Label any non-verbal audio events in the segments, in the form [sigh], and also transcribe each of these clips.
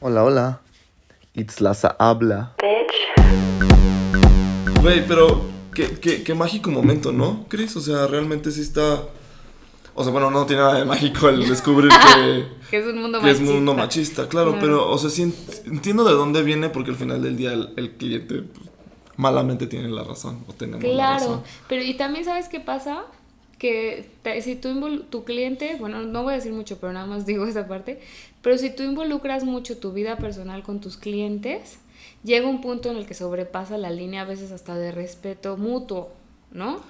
Hola, hola. It's Laza habla. Güey, pero qué, qué, qué mágico momento, ¿no, Chris? O sea, realmente sí está... O sea, bueno, no tiene nada de mágico el descubrir que, [laughs] Que es un mundo que es machista. mundo machista, claro, Claro. pero, o sea, sí ent- entiendo de dónde viene porque al final del día el, el cliente pues, malamente tiene la razón, o tenemos la Claro, razón. pero y también sabes qué pasa, que te- si tú tu cliente, bueno, no voy a decir mucho, pero nada más digo [laughs] esa parte, pero si tú involucras mucho tu vida personal con tus clientes, llega un punto en el que sobrepasa la línea a veces hasta de respeto mutuo, ¿no?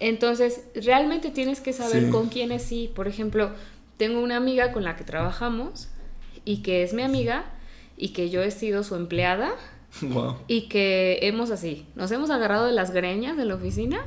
Entonces, realmente tienes que saber Sí. con quiénes sí. Por ejemplo, tengo una amiga con la que trabajamos y que es mi amiga y que yo he sido su empleada [laughs] Wow. y que hemos así, nos hemos agarrado de las greñas de la oficina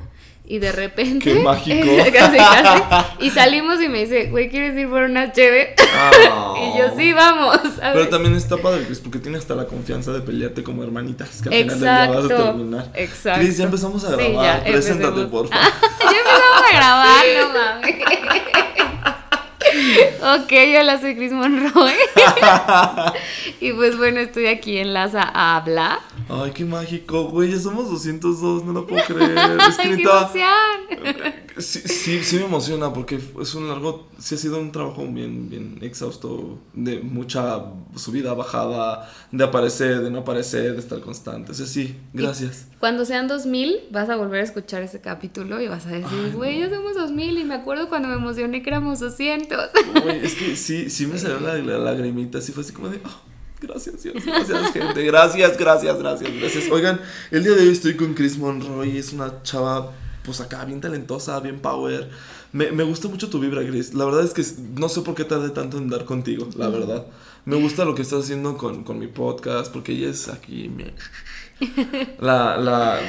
y de repente... Qué mágico. [laughs] casi, casi, y [laughs] salimos y me dice, güey, ¿quieres ir por una cheve? [laughs] y yo, sí, vamos. ¿sabes? Pero también está padre, Chris, porque tiene hasta la confianza de pelearte como hermanitas, que al final del día vas a Exacto, terminar. exacto. Chris, ya empezamos a Sí, grabar, ya, preséntate, por favor. ya empezamos a grabar, no mames. [laughs] ok, hola, soy Chris Monroy. [laughs] y pues bueno, estoy aquí en Laza a hablar. Ay, qué mágico, güey, ya somos 202, no lo puedo creer. [laughs] Es que ¡Ay, qué! Sí, sí, sí me emociona porque es un largo, sí ha sido un trabajo bien, bien exhausto, de mucha subida, bajada, de aparecer, de no aparecer, de estar constante. O sea, sí, gracias. Cuando sean 2000, vas a volver a escuchar ese capítulo y vas a decir, güey, ya somos 2000 y me acuerdo cuando me emocioné que éramos 200. [laughs] Güey, es que sí, sí me salió la, la lagrimita, así fue así como de, "Ah, gracias Dios, gracias gente, gracias, gracias, gracias, gracias. Oigan, el día de hoy estoy con Chris Monroy, es una chava, pues acá, bien talentosa, bien power. Me, me gusta mucho tu vibra, Chris. La verdad es que no sé por qué tardé tanto en dar contigo, la verdad. Me gusta lo que estás haciendo con, con mi podcast, porque ella es aquí mi... [laughs] La, la,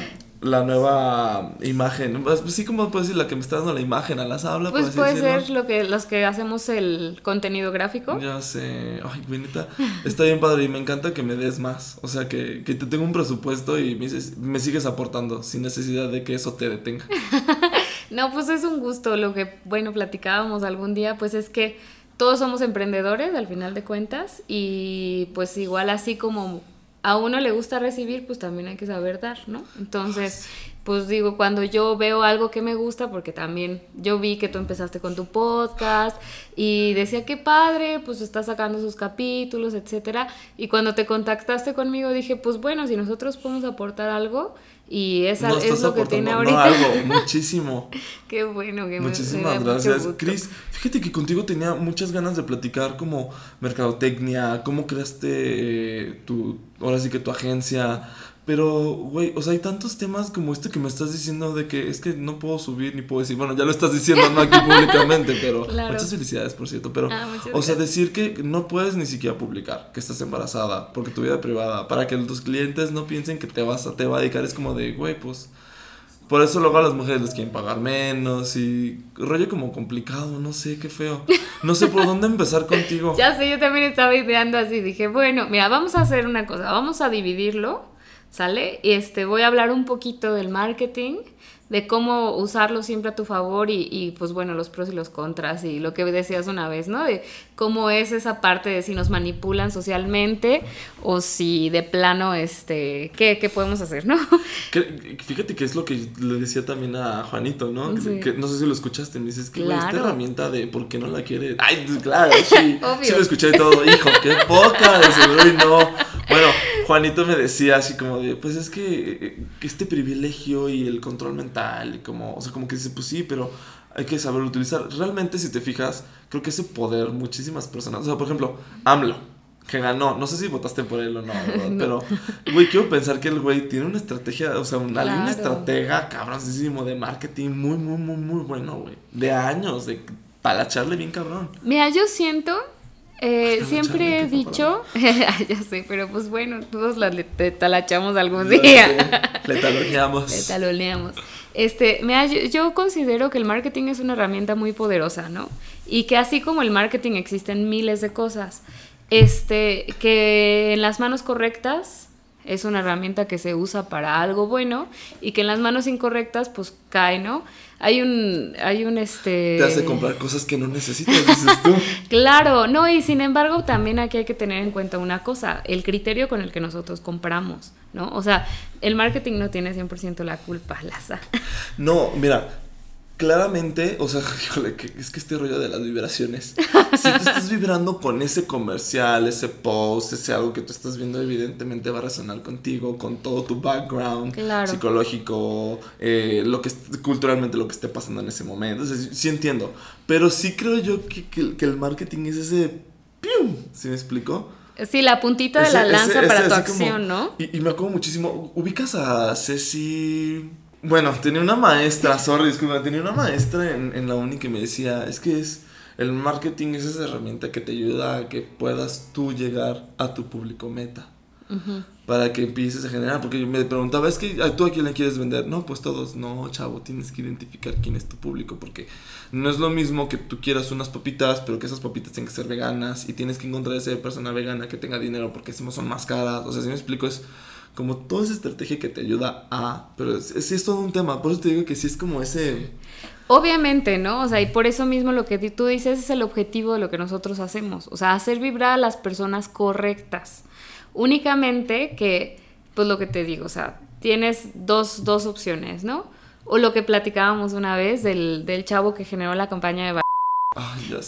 la nueva imagen, pues sí, como puedo decir, la que me está dando la imagen a las hablas. Pues puede decirlo. ser lo que, los que hacemos el contenido gráfico. Ya sé, ay, güey, neta, está bien padre y me encanta que me des más. O sea, que, que te tengo un presupuesto y me sigues aportando sin necesidad de que eso te detenga. [laughs] No, pues es un gusto. Lo que, bueno, platicábamos algún día, pues es que todos somos emprendedores al final de cuentas y pues igual así como a uno le gusta recibir, pues también hay que saber dar, ¿no? Entonces, pues digo, cuando yo veo algo que me gusta, porque también yo vi que tú empezaste con tu podcast y decía que padre, pues está sacando sus capítulos, etcétera. Y cuando te contactaste conmigo dije, pues bueno, si nosotros podemos aportar algo y esa es lo que tiene no ahorita. algo, [laughs] muchísimo. Qué bueno que me Muchísimas gracias. Chris, fíjate que contigo tenía muchas ganas de platicar como mercadotecnia, cómo creaste eh, tu, ahora sí que tu agencia. Pero, güey, o sea, hay tantos temas como este que me estás diciendo de que es que no puedo subir ni puedo decir. Bueno, ya lo estás diciendo no aquí [laughs] públicamente, pero Claro. muchas felicidades, por cierto. Pero, Ah, o sea, decir que no puedes ni siquiera publicar que estás embarazada porque tu vida privada, para que tus clientes no piensen que te vas a, te va a dedicar, es como de, güey, pues. Por eso luego a las mujeres les quieren pagar menos y rollo como complicado, no sé, qué feo. No sé por dónde empezar contigo. [laughs] Ya sé, yo también estaba ideando así. Dije, bueno, mira, vamos a hacer una cosa. Vamos a dividirlo, ¿sale? Y este, voy a hablar un poquito del marketing, de cómo usarlo siempre a tu favor y, y, pues bueno, los pros y los contras y lo que decías una vez, ¿no? De cómo es esa parte de si nos manipulan socialmente o si de plano, este, ¿qué, qué podemos hacer, no? [laughs] Que- fíjate que es lo que le decía también a Juanito, ¿no? Que- Sí. que no sé si lo escuchaste, me dices que güey, esta Claro. herramienta de por qué no la quiere. Ay, claro, sí. [laughs] Obvio. Sí lo escuché todo, hijo, qué poca, de seguro y no. Bueno, Juanito me decía así como de, pues es que, que este privilegio y el control mental, y como, o sea, como que dice, pues sí, pero hay que saberlo utilizar. Realmente, si te fijas, creo que ese poder, muchísimas personas, o sea, por ejemplo, AMLO, que ganó, no sé si votaste por él o no, ¿verdad? [laughs] pero, güey, quiero pensar que el güey tiene una estrategia, o sea, una, Claro. una estratega cabroncísimo de marketing muy, muy, muy, muy bueno, güey. De años, de palacharle bien cabrón. Mira, yo siento, eh, siempre he dicho, [laughs] ya sé, pero pues bueno, todos la talachamos algún día. [laughs] Le taloneamos. Le taloneamos. Este, mira, yo, yo considero que el marketing es una herramienta muy poderosa, ¿no? Y que así como el marketing existen miles de cosas, este, que en las manos correctas es una herramienta que se usa para algo bueno y que en las manos incorrectas pues cae, ¿no? Hay un, hay un este... Te hace comprar cosas que no necesitas, dices tú. [laughs] claro, no, y sin embargo también aquí hay que tener en cuenta una cosa, el criterio con el que nosotros compramos, ¿no? O sea, el marketing no tiene 100% la culpa, Laza. No, mira, claramente, o sea, [laughs] híjole, que, es que este rollo de las vibraciones, si tú estás vibrando con ese comercial, ese post, ese algo que tú estás viendo, evidentemente va a resonar contigo, con todo tu background psicológico, eh, lo que culturalmente lo que esté pasando en ese momento. sí entiendo, pero sí creo yo que, que, el marketing es ese ¡pium! ¿Sí me explico? Sí, la puntita de la lanza para tu acción, ¿no? Y, y me acuerdo muchísimo. ¿Ubicas a Ceci bueno, tenía una maestra, sorry, disculpa, tenía una maestra en, en la uni que me decía, es que es, el marketing es esa herramienta que te ayuda a que puedas tú llegar a tu público meta. Para que empieces a generar, porque yo me preguntaba, es que tú a quién le quieres vender. No, pues todos, no, chavo, tienes que identificar quién es tu público, porque no es lo mismo que tú quieras unas papitas, pero que esas papitas tengan que ser veganas y tienes que encontrar esa persona vegana que tenga dinero porque son más caras. O sea, si me explico, es como toda esa estrategia que te ayuda a, pero sí es, todo un tema, por eso te digo que sí es como ese... Obviamente, ¿no? O sea, y por eso mismo lo que tú dices es el objetivo de lo que nosotros hacemos, o sea, hacer vibrar a las personas correctas. Únicamente que, pues lo que te digo, o sea, tienes dos, dos opciones, ¿no? O lo que platicábamos una vez del, del chavo que generó la campaña de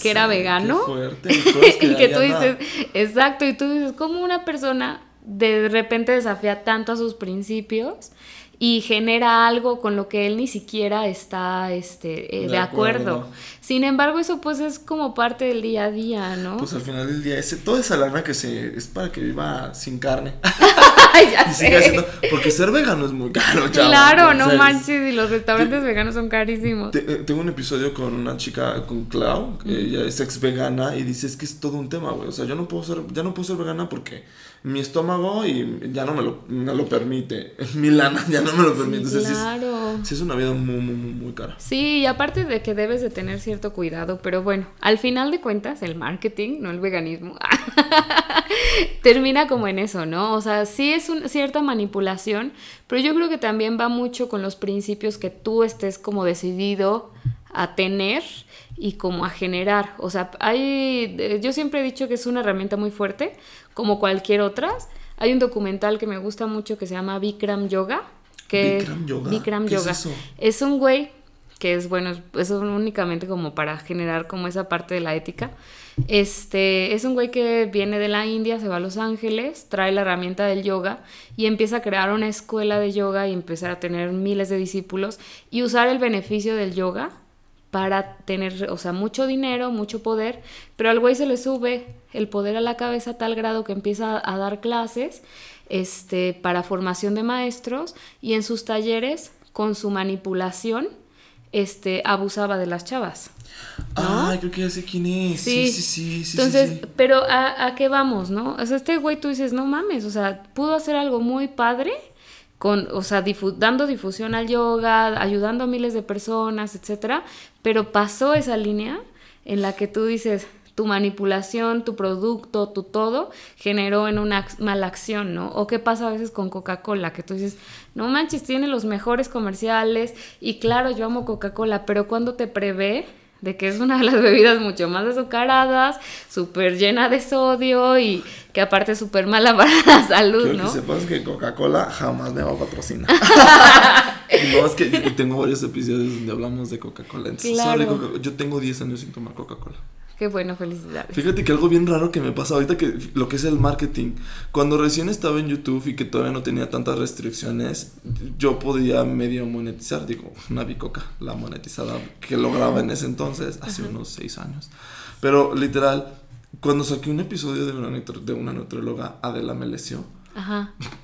que era vegano. [laughs] y que tú dices, exacto, y tú dices, ¿cómo una persona de repente desafía tanto a sus principios y genera algo con lo que él ni siquiera está este, eh, de, acuerdo. Sin embargo, eso pues es como parte del día a día, ¿no? Pues al final del día, ese, toda esa lana que se es para que viva sin carne. [laughs] ya [laughs] sé. porque ser vegano es muy caro, chaval. Claro, no manches, y los restaurantes veganos son carísimos. Eh, tengo un episodio con una chica, con Clau, que ella es ex vegana, y dice, es que es todo un tema, güey. O sea, yo no puedo ser, ya no puedo ser vegana porque mi estómago y ya no me lo, no lo permite. [laughs] Mi lana ya no me lo permite. Sí, claro. sí, es, una vida muy, muy, muy, cara. Sí, y aparte de que debes de tener cierto cuidado, pero bueno, al final de cuentas, el marketing, no el veganismo, [laughs] termina como en eso, ¿no? O sea, sí es una cierta manipulación, pero yo creo que también va mucho con los principios que tú estés como decidido a tener y como a generar. O sea, hay, yo siempre he dicho que es una herramienta muy fuerte, como cualquier otra. Hay un documental que me gusta mucho que se llama Bikram Yoga. Que Bikram Yoga. Bikram Yoga. Es, es, un güey que es bueno, es únicamente como para generar como esa parte de la ética. Este es un güey que viene de la India, se va a Los Ángeles, trae la herramienta del yoga y empieza a crear una escuela de yoga y empezar a tener miles de discípulos y usar el beneficio del yoga para tener, o sea, mucho dinero, mucho poder, pero al güey se le sube el poder a la cabeza a tal grado que empieza a dar clases este, para formación de maestros y en sus talleres, con su manipulación, este, abusaba de las chavas. Ah, creo que ya sé quién es. Sí, sí, sí. sí Entonces, pero ¿a, ¿a qué vamos, no? O sea, este güey tú dices, no mames, o sea, pudo hacer algo muy padre con, o sea, dando difusión al yoga, ayudando a miles de personas, etcétera, pero pasó esa línea en la que tú dices, tu manipulación, tu producto, tu todo generó en una mala acción, ¿no? O qué pasa a veces con Coca-Cola, que tú dices, no manches, tiene los mejores comerciales y claro, yo amo Coca-Cola, pero cuando te prevé de que es una de las [laughs] bebidas mucho más azucaradas, súper llena de sodio y que aparte es súper mala [laughs] para la salud, Quiero ¿no? que sepas que Coca-Cola jamás me va a patrocinar. [laughs] no, es que tengo varios episodios donde hablamos de Coca-Cola. Claro. yo tengo 10 años sin tomar Coca-Cola. Qué bueno, felicidades. Fíjate que algo bien raro que me pasa ahorita que lo que es el marketing. Cuando recién estaba en YouTube y que todavía no tenía tantas restricciones, yo podía medio monetizar, digo, una bicoca, la monetizada que lograba en ese entonces, hace unos seis años. Pero literal, cuando saqué un episodio de una, de una nutrióloga, Adela Melesio,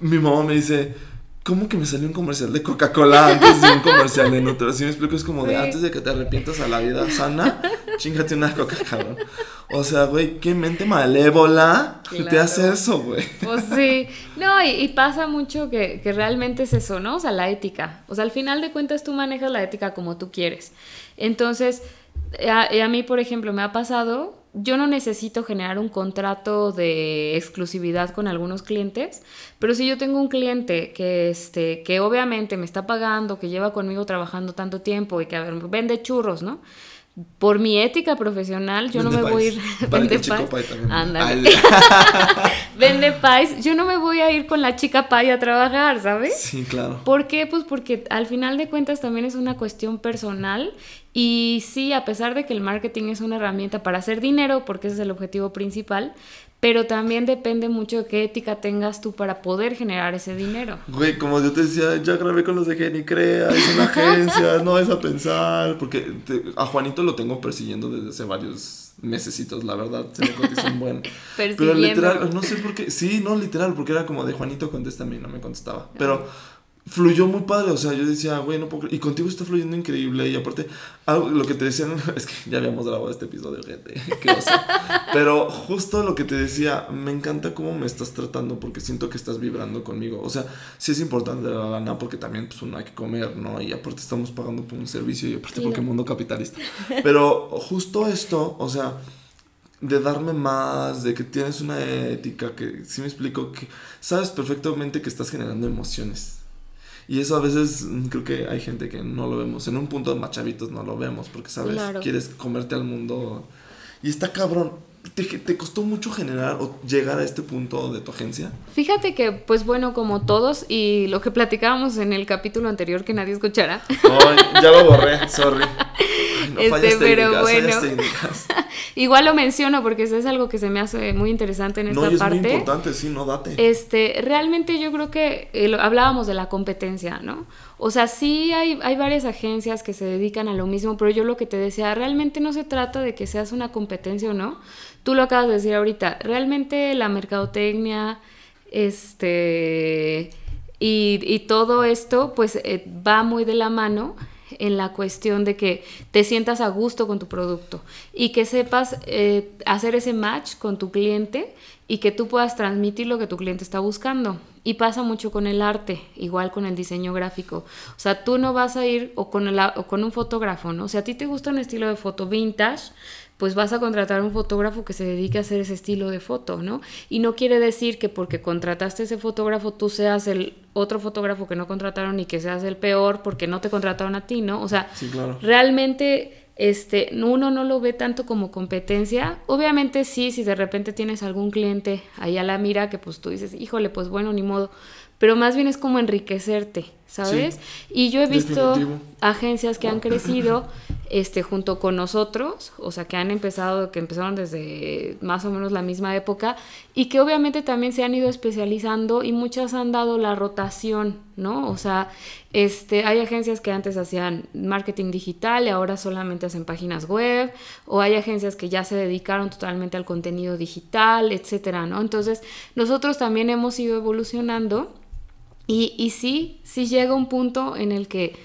mi mamá me dice, ¿Cómo que me salió un comercial de Coca-Cola antes de un comercial de Nutella? Así me explico, es como de antes de que te arrepientas a la vida sana, chingate una coca cola O sea, güey, qué mente malévola te hace eso, güey. Pues sí. No, y, pasa mucho que, que, realmente es eso, ¿no? O sea, la ética. O sea, al final de cuentas tú manejas la ética como tú quieres. Entonces, a, y a mí, por ejemplo, me ha pasado, yo no necesito generar un contrato de exclusividad con algunos clientes, pero si yo tengo un cliente que, este, que obviamente me está pagando, que lleva conmigo trabajando tanto tiempo y que a ver, vende churros, ¿no? Por mi ética profesional, yo no me voy a ir. [laughs] Vende. Ándale. Ay, [laughs] Vende pies. Yo no me voy a ir con la chica pay a trabajar, ¿sabes? Sí, claro. ¿Por qué? Pues porque al final de cuentas también es una cuestión personal y sí, a pesar de que el marketing es una herramienta para hacer dinero, porque ese es el objetivo principal, pero también depende mucho de qué ética tengas tú para poder generar ese dinero. Güey, como yo te decía, ya grabé con los de Genicrea, es una agencia, [laughs] no es a pensar. Porque te- a Juanito lo tengo persiguiendo desde hace varios mesecitos, la verdad. Se me cotiza un buen. [laughs] Pero literal, no sé por qué. Sí, no, literal, porque era como de Juanito, contéstame y no me contestaba. Pero fluyó muy padre, o sea, yo decía, güey, no puedo. Y contigo está fluyendo increíble. Y aparte, algo, lo que te decían, [laughs] es que ya habíamos grabado este episodio, gente. Qué oso. Pero justo lo que te decía, me encanta cómo me estás tratando porque siento que estás vibrando conmigo. O sea, sí es importante la lana porque también pues uno hay que comer, ¿no? Y aparte estamos pagando por un servicio y aparte porque mundo capitalista. [laughs] Pero justo esto, o sea, de darme más, de que tienes una ética, que sí me explico, que sabes perfectamente que estás generando emociones. Y eso a veces mm, creo que hay gente que no lo vemos. En un punto más chavitos no lo vemos porque, ¿sabes? Claro. Quieres comerte al mundo. Y está cabrón. ¿Te, te costó mucho generar o llegar a este punto de tu agencia? Fíjate que, pues bueno, como todos, y lo que platicábamos en el capítulo anterior que nadie escuchará, Ay, ya lo borré, sorry. [laughs] [laughs] No, Este, fallas pero técnicas, fallas bueno. técnicas. [laughs] igual lo menciono porque eso es algo que se me hace muy interesante en esta No, y es parte. muy importante, sí, no date. Este, realmente yo creo que eh, lo- hablábamos de la competencia, ¿no? O sea, sí hay, hay varias agencias que se dedican a lo mismo, pero yo lo que te decía, realmente no se trata de que seas una competencia o no. Tú lo acabas de decir ahorita, realmente la mercadotecnia, este, y, y todo esto, pues eh, va muy de la mano en la cuestión de que te sientas a gusto con tu producto y que sepas eh, hacer ese match con tu cliente y que tú puedas transmitir lo que tu cliente está buscando. Y pasa mucho con el arte, igual con el diseño gráfico. O sea, tú no vas a ir o con, el, o con un fotógrafo, ¿no? O sea, a ti te gusta un estilo de foto vintage, pues vas a contratar a un fotógrafo que se dedique a hacer ese estilo de foto, ¿no? Y no quiere decir que porque contrataste ese fotógrafo tú seas el otro fotógrafo que no contrataron y que seas el peor porque no te contrataron a ti, ¿no? O sea, Sí, claro. realmente este, uno no lo ve tanto como competencia. Obviamente sí, si de repente tienes algún cliente ahí a la mira que pues tú dices, híjole, pues bueno, ni modo. Pero más bien es como enriquecerte, ¿sabes? y yo he visto definitivo. agencias que han crecido [laughs] este, junto con nosotros, o sea, que han empezado, que empezaron desde más o menos la misma época, y que obviamente también se han ido especializando y muchas han dado la rotación, ¿no? O sea, este, hay agencias que antes hacían marketing digital y ahora solamente hacen páginas web, o hay agencias que ya se dedicaron totalmente al contenido digital, etcétera, ¿no? Entonces, nosotros también hemos ido evolucionando y, y sí, sí llega un punto en el que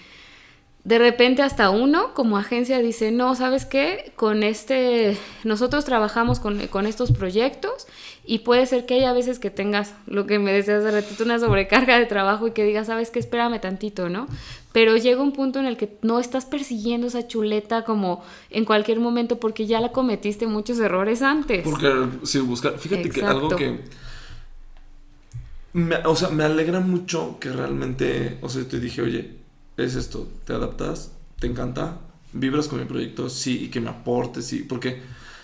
de repente hasta uno como agencia dice, no, ¿sabes qué? Con este, nosotros trabajamos con, con estos proyectos y puede ser que haya veces que tengas, lo que me decías hace ratito, una sobrecarga de trabajo y que digas, ¿sabes qué? Espérame tantito, ¿no? Pero llega un punto en el que no estás persiguiendo esa chuleta como en cualquier momento porque ya la cometiste muchos errores antes. Porque si buscar, fíjate que algo que me- o sea, me alegra mucho que realmente, o sea, te dije, oye, es esto, te adaptas, te encanta, vibras con mi proyecto, sí, y que me aportes, sí, porque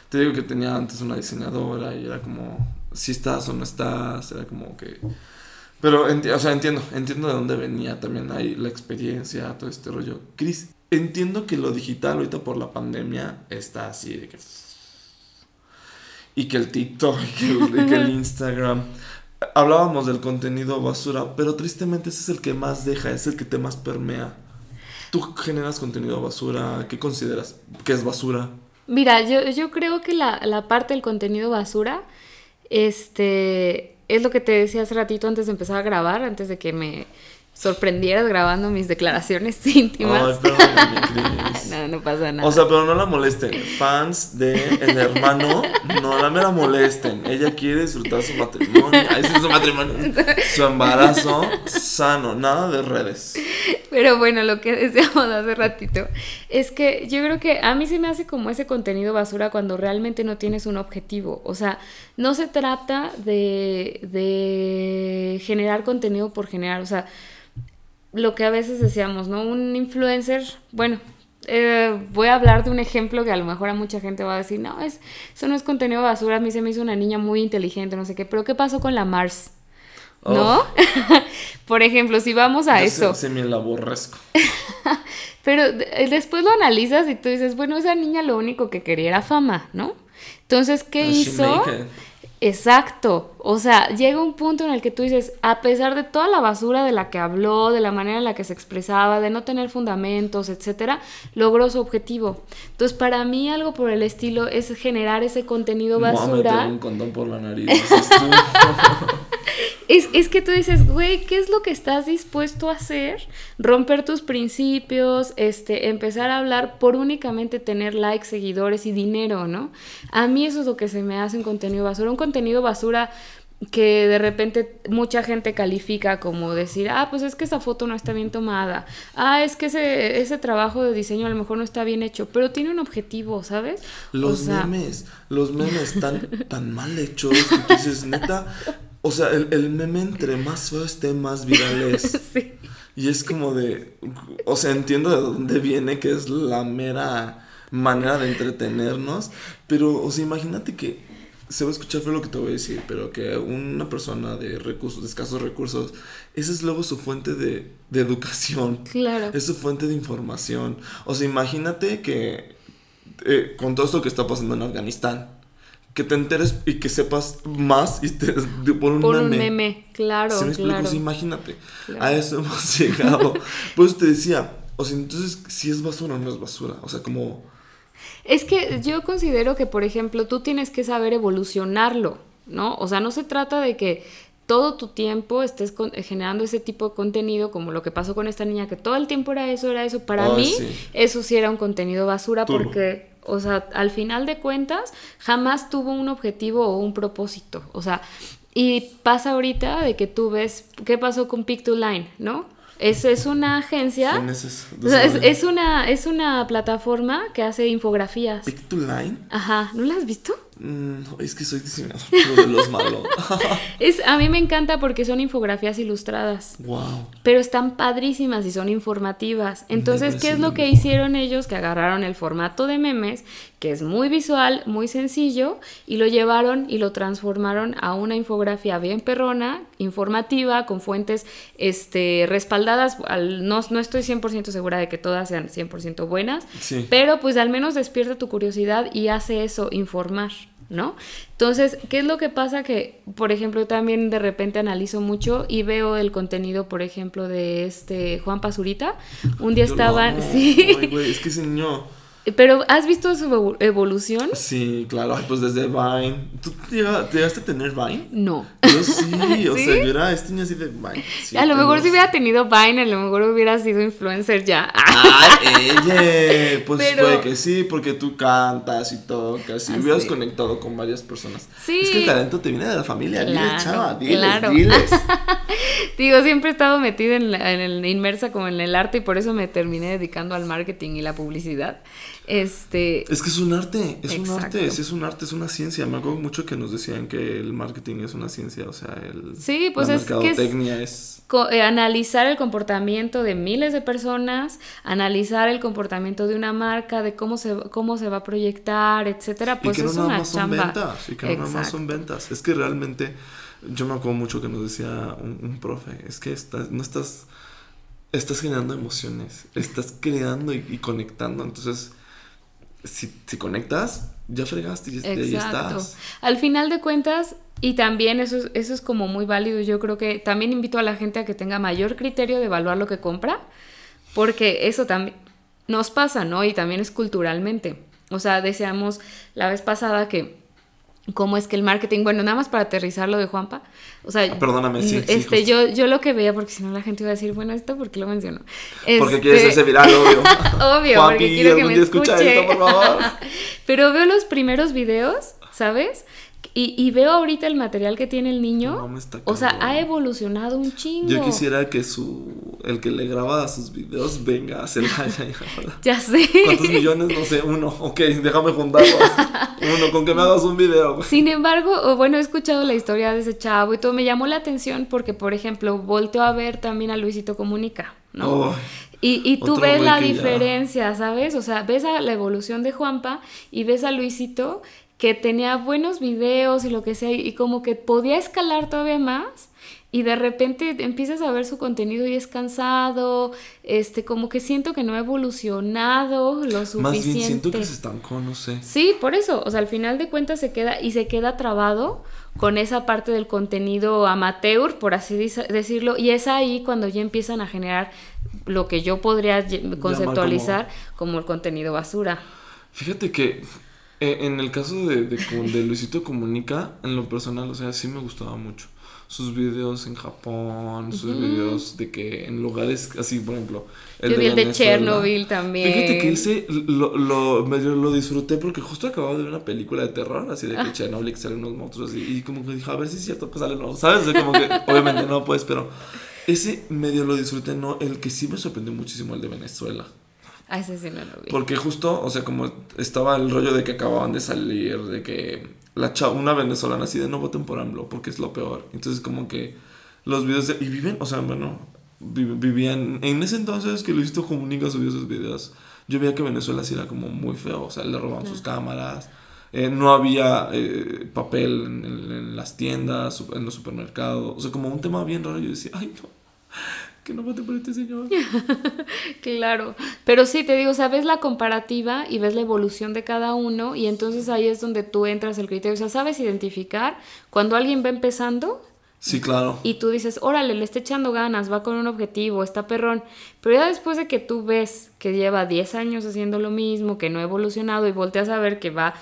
te digo que tenía antes una diseñadora y era como, si estás o no estás, era como que... Pero, o sea, entiendo, entiendo de dónde venía también ahí la experiencia, todo este rollo. Cris, entiendo que lo digital ahorita por la pandemia está así de que... Y que el TikTok, y que el, y que el [laughs] Instagram. Hablábamos del contenido basura, pero tristemente ese es el que más deja, es el que te más permea. ¿Tú generas contenido basura? ¿Qué consideras que es basura? Mira, yo, yo creo que la, la parte del contenido basura, este, es lo que te decía hace ratito antes de empezar a grabar, antes de que me sorprendieras grabando mis declaraciones [laughs] Ay, íntimas. perdóname, Cris. no, no pasa nada. O sea, pero no la molesten. Fans de El Hermano, no la me la molesten. Ella quiere disfrutar su matrimonio. Ay, sí, su matrimonio. [laughs] Su embarazo sano. Nada de redes. Pero bueno, lo que decíamos hace ratito es que yo creo que a mí se me hace como ese contenido basura cuando realmente no tienes un objetivo. O sea, no se trata de, de generar contenido por generar. O sea, lo que a veces decíamos, ¿no? Un influencer, bueno, eh, voy a hablar de un ejemplo que a lo mejor a mucha gente va a decir, no, es, eso no es contenido basura, a mí se me hizo una niña muy inteligente, no sé qué, pero ¿qué pasó con la Mars? ¿No? Oh. [laughs] Por ejemplo, si vamos a Yo eso. Se, se me la aborrezco. [laughs] Pero de- después lo analizas y tú dices, bueno, esa niña lo único que quería era fama, ¿no? Entonces, ¿qué she hizo? Exacto. O sea, llega un punto en el que tú dices, a pesar de toda la basura de la que habló, de la manera en la que se expresaba, de no tener fundamentos, etcétera, logró su objetivo. Entonces, para mí algo por el estilo es generar ese contenido basura. un condón por la nariz. [laughs] Es, es que tú dices, güey, ¿qué es lo que estás dispuesto a hacer? Romper tus principios, este, empezar a hablar por únicamente tener likes, seguidores y dinero, ¿no? A mí eso es lo que se me hace un contenido basura. Un contenido basura que de repente mucha gente califica como decir, ah, pues es que esa foto no está bien tomada, ah, es que ese, ese trabajo de diseño a lo mejor no está bien hecho, pero tiene un objetivo, ¿sabes? Los O sea, memes, los memes tan, [laughs] tan mal hechos que tú dices, neta. O sea, el, el meme entre más feo esté, más viral es. [laughs] sí. Y es como de. O sea, entiendo de dónde viene, que es la mera manera de entretenernos. Pero, o sea, imagínate que. Se va a escuchar feo lo que te voy a decir, pero que una persona de recursos, de escasos recursos, esa es luego su fuente de, de educación. Claro. Es su fuente de información. O sea, imagínate que eh, con todo esto que está pasando en Afganistán, que te enteres y que sepas más y te, por un Por meme. un meme, claro, ¿Sí me explico? claro. Sí, imagínate. Claro. A eso hemos [laughs] llegado. Por eso te decía, o sea, entonces, si es basura o no es basura. O sea, como. Es que yo considero que, por ejemplo, tú tienes que saber evolucionarlo, ¿no? O sea, no se trata de que todo tu tiempo estés con- generando ese tipo de contenido, como lo que pasó con esta niña, que todo el tiempo era eso, era eso. Para mí, sí. eso sí era un contenido basura Turbo. porque, o sea, al final de cuentas, jamás tuvo un objetivo o un propósito. O sea, y pasa ahorita de que tú ves, ¿qué pasó con Pick to Line, no? Es, es una agencia. ¿quién es ese? O sea, es, es una, es una plataforma que hace infografías. Pick to line. Ajá, ¿no la has visto? Mm, no, es que soy diseñador pero de los malos. [laughs] Es, a mí me encanta porque son infografías ilustradas, wow. pero están padrísimas y son informativas. Entonces, ¿qué es lo que hicieron ellos? Que agarraron el formato de memes, que es muy visual, muy sencillo, y lo llevaron y lo transformaron a una infografía bien perrona, informativa, con fuentes este, respaldadas. Al, no, no estoy 100% segura de que todas sean 100% buenas, Sí. Pero pues al menos despierta tu curiosidad y hace eso, informar, ¿no? Entonces, ¿qué es lo que pasa? Que, por ejemplo, yo también de repente analizo mucho y veo el contenido, por ejemplo, de este Juan Pazurita. Un día Yo estaban, [laughs] sí, Ay, es que ese niño. Pero ¿has visto su evo- evolución? Sí, claro. Pues desde Vine. ¿Tú te llega- te llegaste a tener Vine? No. Yo sí, o [laughs] ¿Sí? sea, yo era este niño así de Vine. Sí, a lo mejor si hubiera tenido Vine, a lo mejor hubiera sido influencer ya. Ay, [laughs] ella, pues Pero- puede que sí, porque tú cantas y tocas y Ah, hubieras sí. conectado con varias personas. Sí. Es que el talento te viene de la familia, diles, Claro, chava, diles, claro. diles. [laughs] Digo, siempre he estado metida en, la- en el, inmersa como en el arte y por eso me terminé dedicando al marketing y la publicidad. Este, Es que es un arte, es un arte, sí es un arte, es una ciencia. Me acuerdo mucho que nos decían que el marketing es una ciencia, o sea, el, Sí, pues la es que es- mercadotecnia es... eh, analizar el comportamiento de miles de personas, analizar el comportamiento de una marca, de cómo se, cómo se va a proyectar, etcétera, pues y que es no nada una más son ventas, y que no nada más son ventas. Es que realmente, yo me acuerdo mucho que nos decía un, un profe, es que estás, no estás, estás generando emociones, estás creando y, y conectando, entonces, si, si conectas, ya fregaste y, ahí estás. Al final de cuentas, y también eso, es- eso es como muy válido, yo creo que también invito a la gente a que tenga mayor criterio de evaluar lo que compra, porque eso también nos pasa, ¿no? Y también es culturalmente. O sea, decíamos la vez pasada que cómo es que el marketing, bueno, nada más para aterrizar lo de Juanpa, o sea, Ah, perdóname, sí, este, yo, yo lo que veía, porque si no la gente iba a decir, bueno, esto, ¿por qué lo menciono? Porque Este, quieres hacerse viral, obvio. [laughs] Obvio, porque quiero que me escuche. esto, por favor. [laughs] Pero veo los primeros videos, ¿sabes? Y, y veo ahorita el material que tiene el niño. No, me está o sea, ha evolucionado un chingo. Yo quisiera que su. El que le graba sus videos venga a Celaya y ahora. Ya sé. ¿Cuántos millones? No sé, uno. Ok, déjame juntarlos. [laughs] Uno, con que me hagas un video. Sin embargo, bueno, he escuchado la historia de ese chavo y todo. Me llamó la atención porque, por ejemplo, volteo a ver también a Luisito Comunica, ¿no? Oh, Y, y tú ves la que ya- diferencia, ¿sabes? O sea, ves a la evolución de Juanpa y ves a Luisito que tenía buenos videos y lo que sea, y como que podía escalar todavía más. Y de repente empiezas a ver su contenido y es cansado, este, como que siento que no ha evolucionado lo suficiente. más bien siento que se estancó, no sé. Sí, por eso, o sea, al final de cuentas se queda y se queda trabado con esa parte del contenido amateur, por así decirlo, y es ahí cuando ya empiezan a generar lo que yo podría conceptualizar como... el contenido basura. Fíjate que eh, en el caso de, de, de Luisito Comunica, en lo personal, o sea, sí me gustaba mucho. Sus videos en Japón, sus videos de que en lugares así, por ejemplo. Yo vi el de. Chernobyl también. Fíjate que ese lo, lo, medio lo disfruté porque justo acababa de ver una película de terror, así de Ah. que Chernobyl, que salen unos monstruos y, y como que dije, a ver si es cierto que salen los, ¿sabes? De como que, [laughs] obviamente no, pues, pero ese medio lo disfruté, no, el que sí me sorprendió muchísimo, el de Venezuela. Ah, ese sí no lo vi. Porque justo, o sea, como estaba el rollo de que acababan de salir, de que la chava, una venezolana así de no voten por AMLO, porque es lo peor. Entonces, como que los videos de, y viven, o sea, bueno, vi- vivían, en ese entonces que Luisito Comunica subió sus videos, yo veía que Venezuela sí era como muy feo, o sea, le robaban sus cámaras, eh, no había eh, papel en, en- en las tiendas, en los supermercados, o sea, como un tema bien raro, yo decía, ay, no, que no voten por este señor. [laughs] Claro, pero sí te digo, o sea, ves la comparativa y ves la evolución de cada uno y entonces ahí es donde tú entras el criterio, o sea, sabes identificar cuando alguien va empezando Sí, claro. y tú dices, órale, le está echando ganas, va con un objetivo, está perrón. Pero ya después de que tú ves que lleva 10 años haciendo lo mismo, que no ha evolucionado y volteas a ver que va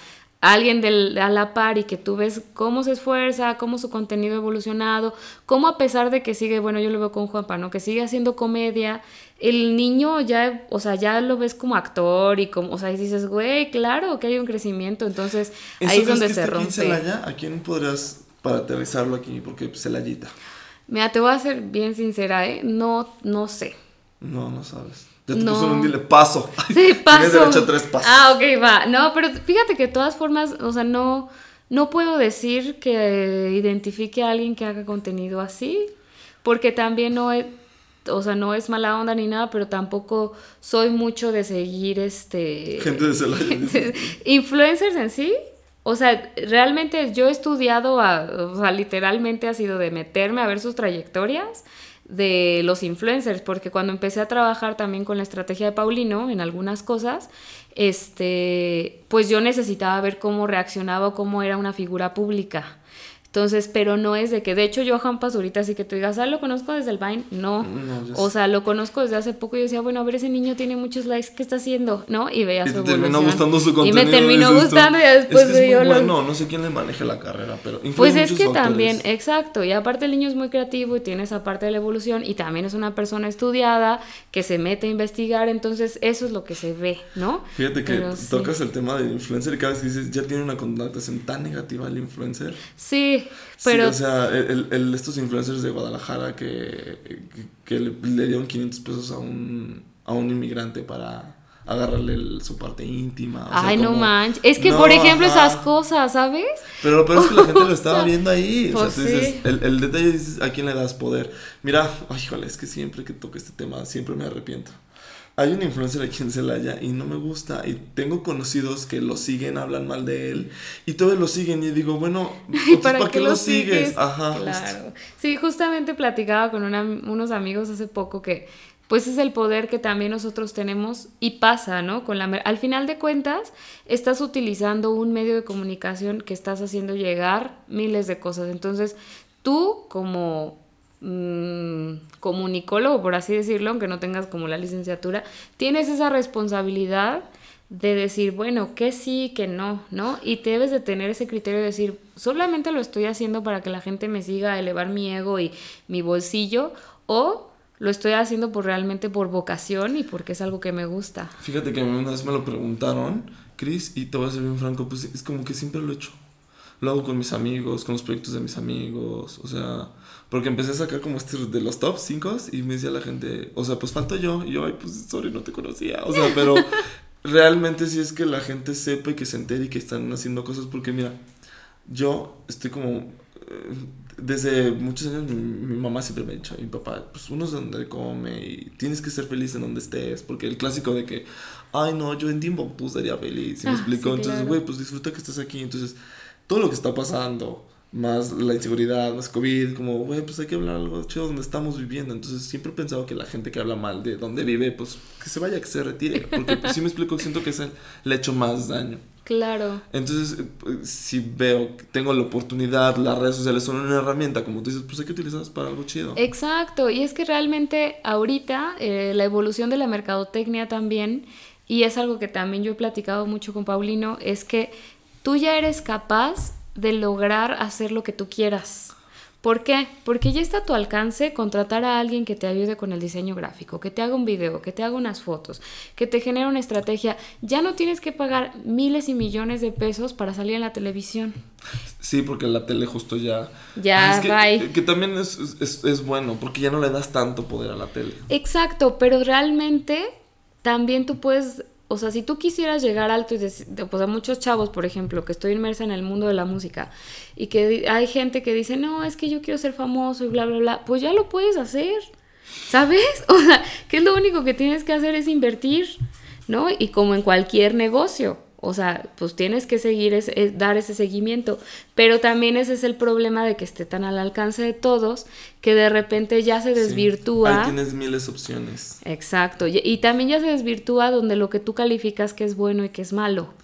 alguien del, a la par y que tú ves cómo se esfuerza, cómo su contenido ha evolucionado, cómo a pesar de que sigue, bueno, yo lo veo con Juanpa, ¿no? Que sigue haciendo comedia, el niño ya, o sea, ya lo ves como actor y como, o sea, y dices, güey, claro que hay un crecimiento, entonces ahí es ¿Eso donde que se rompe. Celaya? ¿A quién podrías para aterrizarlo aquí? Porque Celayita. Mira, te voy a ser bien sincera, ¿eh? No, no sé. No, no sabes. Ya te No. puso un dile paso. Sí, [laughs] Tienes paso. derecho a tres pasos. Ah, ok, va. No, pero fíjate que de todas formas, o sea, no, no puedo decir que identifique a alguien que haga contenido así, porque también no es, o sea, no es mala onda ni nada, pero tampoco soy mucho de seguir este Gente de Celaya. [laughs] influencers en sí. O sea, realmente yo he estudiado, a- o sea, literalmente ha sido de meterme a ver sus trayectorias de los influencers, porque cuando empecé a trabajar también con la estrategia de Paulino en algunas cosas, este, pues yo necesitaba ver cómo reaccionaba cómo era una figura pública. Entonces, pero no es de que, de hecho, yo a Juan Pazurita, así que tú digas, ah, lo conozco desde el Vine, no. No, yo o sea, lo conozco desde hace poco y yo decía, bueno, a ver, ese niño tiene muchos likes, ¿qué está haciendo? ¿No? Y veía Y su te terminó gustando su Y contenido. me terminó gustando y después es que es yo muy lo- bueno, no sé quién le maneje la carrera, pero Pues es que factores. también, exacto, y aparte el niño es muy creativo y tiene esa parte de la evolución y también es una persona estudiada que se mete a investigar, entonces eso es lo que se ve, ¿no? Fíjate que Pero sí. tocas el tema del influencer y cada vez que dices, ya tiene una connotación tan negativa el influencer. Sí, pero Sí, o sea, el, el- el- estos influencers de Guadalajara que, que, que le, le dieron 500 pesos a un, a un inmigrante para agarrarle el- su parte íntima. o sea, Ay, no manches. Es que, No, por ejemplo, ajá. esas cosas, ¿sabes? Pero lo peor es que la gente lo [laughs] estaba viendo ahí. O pues sea, tú dices, sí. el, el detalle dices, ¿a quién le das poder? Mira, híjole, es que siempre que toco este tema, siempre me arrepiento. Hay un influencer aquí en Celaya y no me gusta. Y tengo conocidos que lo siguen, hablan mal de él. Y todavía lo siguen. Y digo, bueno, [laughs] ¿Y entonces, para, ¿para, qué lo sigues? Ajá, justo. Claro. Sí, justamente platicaba con una- unos amigos hace poco que pues es el poder que también nosotros tenemos y pasa, ¿no? Con la al final de cuentas estás utilizando un medio de comunicación que estás haciendo llegar miles de cosas. Entonces, tú como mm, comunicólogo, por así decirlo, aunque no tengas como la licenciatura, tienes esa responsabilidad de decir, bueno, que sí, que no, ¿no? Y debes de tener ese criterio de decir, solamente lo estoy haciendo para que la gente me siga elevar mi ego y mi bolsillo, o lo estoy haciendo por realmente por vocación y porque es algo que me gusta. Fíjate que una vez me lo preguntaron, Chris, y te voy a ser bien franco, pues es como que siempre lo he hecho. Lo hago con mis amigos, con los proyectos de mis amigos, o sea, porque empecé a sacar como este de los top 5 y me decía la gente, o sea, pues falto yo, y yo, ay, pues sorry, no te conocía, o sea, pero [laughs] realmente sí es que la gente sepa y que se entere y que están haciendo cosas, porque mira, yo estoy como, eh, desde muchos años mi, mi mamá siempre me ha dicho, y mi papá, pues uno es donde come y tienes que ser feliz en donde estés, porque el clásico de que, ay no, yo en Timbuktu sería feliz, ¿sí me Ah, explico? sí, Entonces, claro. güey, pues disfruta que estás aquí, entonces todo lo que está pasando, más la inseguridad, más COVID, como, güey, pues hay que hablar algo chido donde estamos viviendo. Entonces siempre he pensado que la gente que habla mal de donde vive, pues que se vaya, que se retire. Porque pues, sí me explico, siento que es el, le ha hecho más daño. Claro. Entonces, pues, si veo tengo la oportunidad, las redes sociales son una herramienta, como tú dices, pues hay que utilizarlas para algo chido. Exacto, y es que realmente ahorita eh, la evolución de la mercadotecnia también, y es algo que también yo he platicado mucho con Paulino, es que tú ya eres capaz de lograr hacer lo que tú quieras. ¿Por qué? Porque ya está a tu alcance contratar a alguien que te ayude con el diseño gráfico, que te haga un video, que te haga unas fotos, que te genere una estrategia. Ya no tienes que pagar miles y millones de pesos para salir en la televisión. Sí, porque la tele justo ya... Ya, es que, bye. que también es, es, es bueno, porque ya no le das tanto poder a la tele. Exacto, pero realmente también tú puedes, o sea, si tú quisieras llegar alto y decir, pues a muchos chavos, por ejemplo, que estoy inmersa en el mundo de la música y que hay gente que dice, no, es que yo quiero ser famoso y bla, bla, bla, pues ya lo puedes hacer, ¿sabes? [laughs] O sea, que es lo único que tienes que hacer es invertir, ¿no? Y como en cualquier negocio. O sea, pues tienes que seguir, ese- eh, dar ese seguimiento. Pero también ese es el problema de que esté tan al alcance de todos que de repente ya se Sí. desvirtúa. Ahí tienes miles opciones. Exacto, y, y también ya se desvirtúa donde lo que tú calificas que es bueno y que es malo.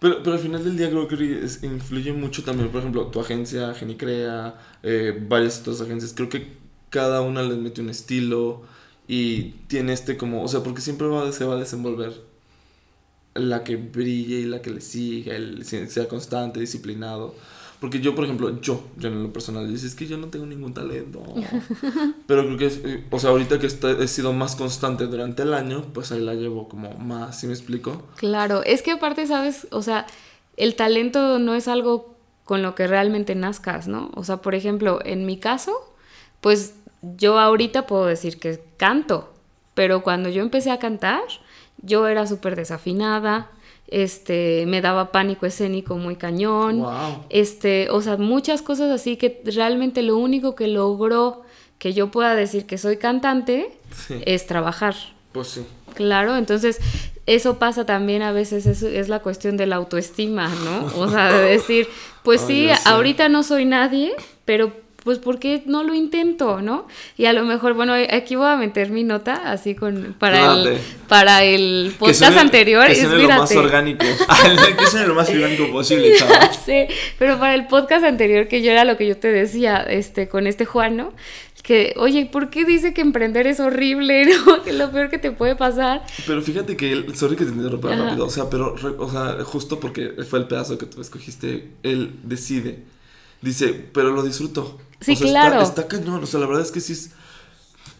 Pero, pero al final del día creo que es- influye mucho también, por ejemplo, tu agencia, Genicrea, eh, varias otras agencias. Creo que cada una les mete un estilo y tiene este como, o sea, porque siempre va, se va a desenvolver la que brille y la que le siga, el, sea constante, disciplinado. Porque yo, por ejemplo, yo, yo en lo personal, dices es que yo no tengo ningún talento. [laughs] Pero creo que, es, eh, o sea, ahorita que he sido más constante durante el año, pues ahí la llevo como más, ¿sí me explico? Claro, es que aparte, sabes, o sea, el talento no es algo con lo que realmente nazcas, ¿no? O sea, por ejemplo, en mi caso, pues yo ahorita puedo decir que canto, pero cuando yo empecé a cantar, yo era súper desafinada, este, me daba pánico escénico muy cañón. Wow. Este, o sea, muchas cosas así que realmente lo único que logró que yo pueda decir que soy cantante Sí. es trabajar. Pues sí. Claro, entonces eso pasa también a veces, es, es la cuestión de la autoestima, ¿no? O sea, de decir, pues Ay, sí, ahorita no soy nadie, pero pues ¿por qué no lo intento, no? Y a lo mejor, bueno, aquí voy a meter mi nota así con para el para el Que podcast suene- anterior, Que suene lo más orgánico. [laughs] que suene lo más orgánico posible, chaval. Sí, pero para el podcast anterior, que yo era lo que yo te decía, este, con este Juan, ¿no? Que, oye, ¿por qué dice que emprender es horrible, [laughs] no? Que es lo peor que te puede pasar. Pero fíjate que él, sorry que te interrumpa rápido, o sea, pero, o sea, justo porque fue el pedazo que tú escogiste, él decide, dice, pero lo disfruto. Sí, O sea, claro. Está, está cañón, o sea, la verdad es que sí es,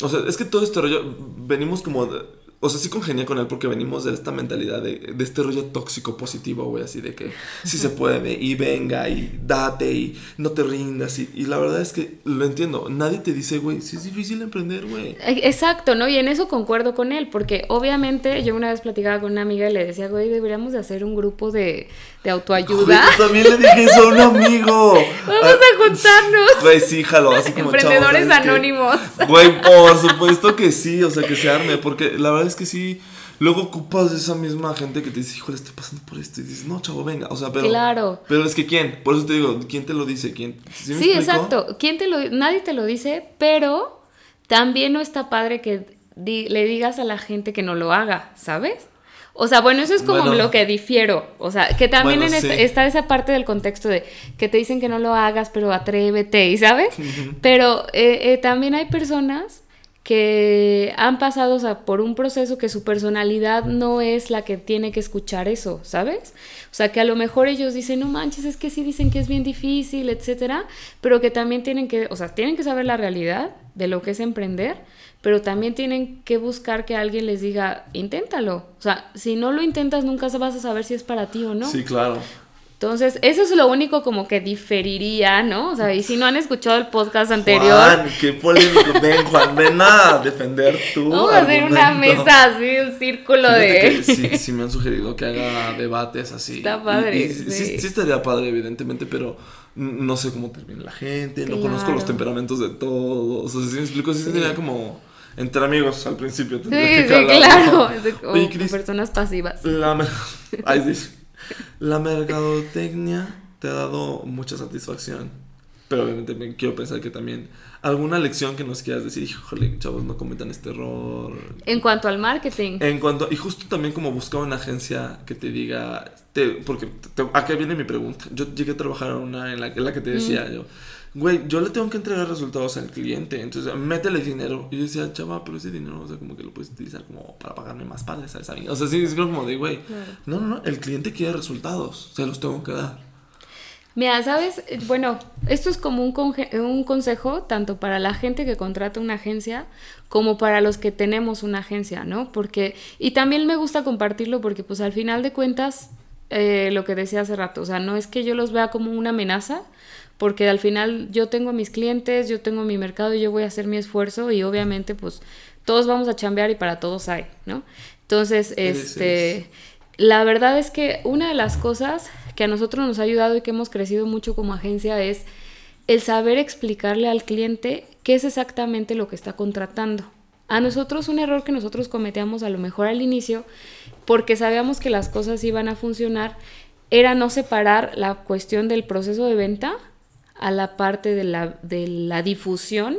o sea, es que todo este rollo, venimos como, de- o sea, sí congenia con él porque venimos de esta mentalidad de, de este rollo tóxico positivo, güey, así de que sí se puede y venga y date y no te rindas y, y la verdad es que lo entiendo, nadie te dice, güey, sí es difícil emprender, güey. Exacto, ¿no? Y en eso concuerdo con él, porque obviamente yo una vez platicaba con una amiga y le decía, güey, deberíamos de hacer un grupo de, de autoayuda. Güey, yo también le dije eso a un amigo. [laughs] Vamos a juntarnos. Güey, sí, jalo, así como Emprendedores anónimos. Güey, por supuesto que sí, o sea, que se arme, porque la verdad es que sí. Luego ocupas de esa misma gente que te dice, híjole, estoy pasando por esto. Y dices, no, chavo, venga. O sea, pero. Claro. Pero es que ¿quién? Por eso te digo, ¿quién te lo dice? ¿Quién? ¿Sí, exacto. ¿Quién te lo, nadie te lo dice, pero también no está padre que di- le digas a la gente que no lo haga, ¿sabes? O sea, bueno, eso es como Bueno. lo que difiero. O sea, que también Bueno, en esta- sí. está esa parte del contexto de que te dicen que no lo hagas, pero atrévete, ¿y sabes? Pero eh, eh, también hay personas que han pasado o sea, por un proceso que su personalidad no es la que tiene que escuchar eso, ¿sabes? O sea, que a lo mejor ellos dicen, no manches, es que sí dicen que es bien difícil, etcétera, pero que también tienen que, o sea, tienen que saber la realidad de lo que es emprender, pero también tienen que buscar que alguien les diga, inténtalo. O sea, si no lo intentas, nunca vas a saber si es para ti o no. Sí, claro. Entonces, eso es lo único como que diferiría, ¿no? O sea, y si no han escuchado el podcast anterior. Juan, qué polémico. Ven, Juan, ven a defender tú. [laughs] Vamos a hacer una mesa así, un círculo de. sí, sí, me han sugerido que haga debates así. Está padre. sí. sí, estaría padre, evidentemente, pero no sé cómo termina la gente, no conozco los temperamentos de todos. O sea, si me explico, sí, sería como entre amigos al principio. Sí, sí, claro. Oye, personas pasivas. La, [laughs] Ay, la mercadotecnia te ha dado mucha satisfacción. Pero obviamente me quiero pensar que también alguna lección que nos quieras decir, híjole, chavos, no cometan este error. En cuanto al marketing. En cuanto, y justo también como buscar una agencia que te diga, te, porque acá viene mi pregunta. Yo llegué a trabajar en una en la, en la que te decía yo güey, yo le tengo que entregar resultados al cliente, entonces métele dinero. Y yo decía, chava, pero ese dinero, o sea, como que lo puedes utilizar como para pagarme más padres, ¿sabes? O sea, sí, es como de, güey, no, no, no, el cliente quiere resultados, se los tengo que dar. Mira, sabes, bueno, esto es como un, un consejo tanto para la gente que contrata una agencia como para los que tenemos una agencia, ¿no? Porque, y también me gusta compartirlo porque pues al final de cuentas, eh, lo que decía hace rato, o sea, no es que yo los vea como una amenaza, porque al final yo tengo mis clientes, yo tengo mi mercado y yo voy a hacer mi esfuerzo y obviamente pues todos vamos a chambear y para todos hay, ¿no? Entonces, este, la verdad es que una de las cosas que a nosotros nos ha ayudado y que hemos crecido mucho como agencia es el saber explicarle al cliente qué es exactamente lo que está contratando. A nosotros un error que nosotros cometíamos a lo mejor al inicio, porque sabíamos que las cosas iban a funcionar, era no separar la cuestión del proceso de venta a la parte de la, de la difusión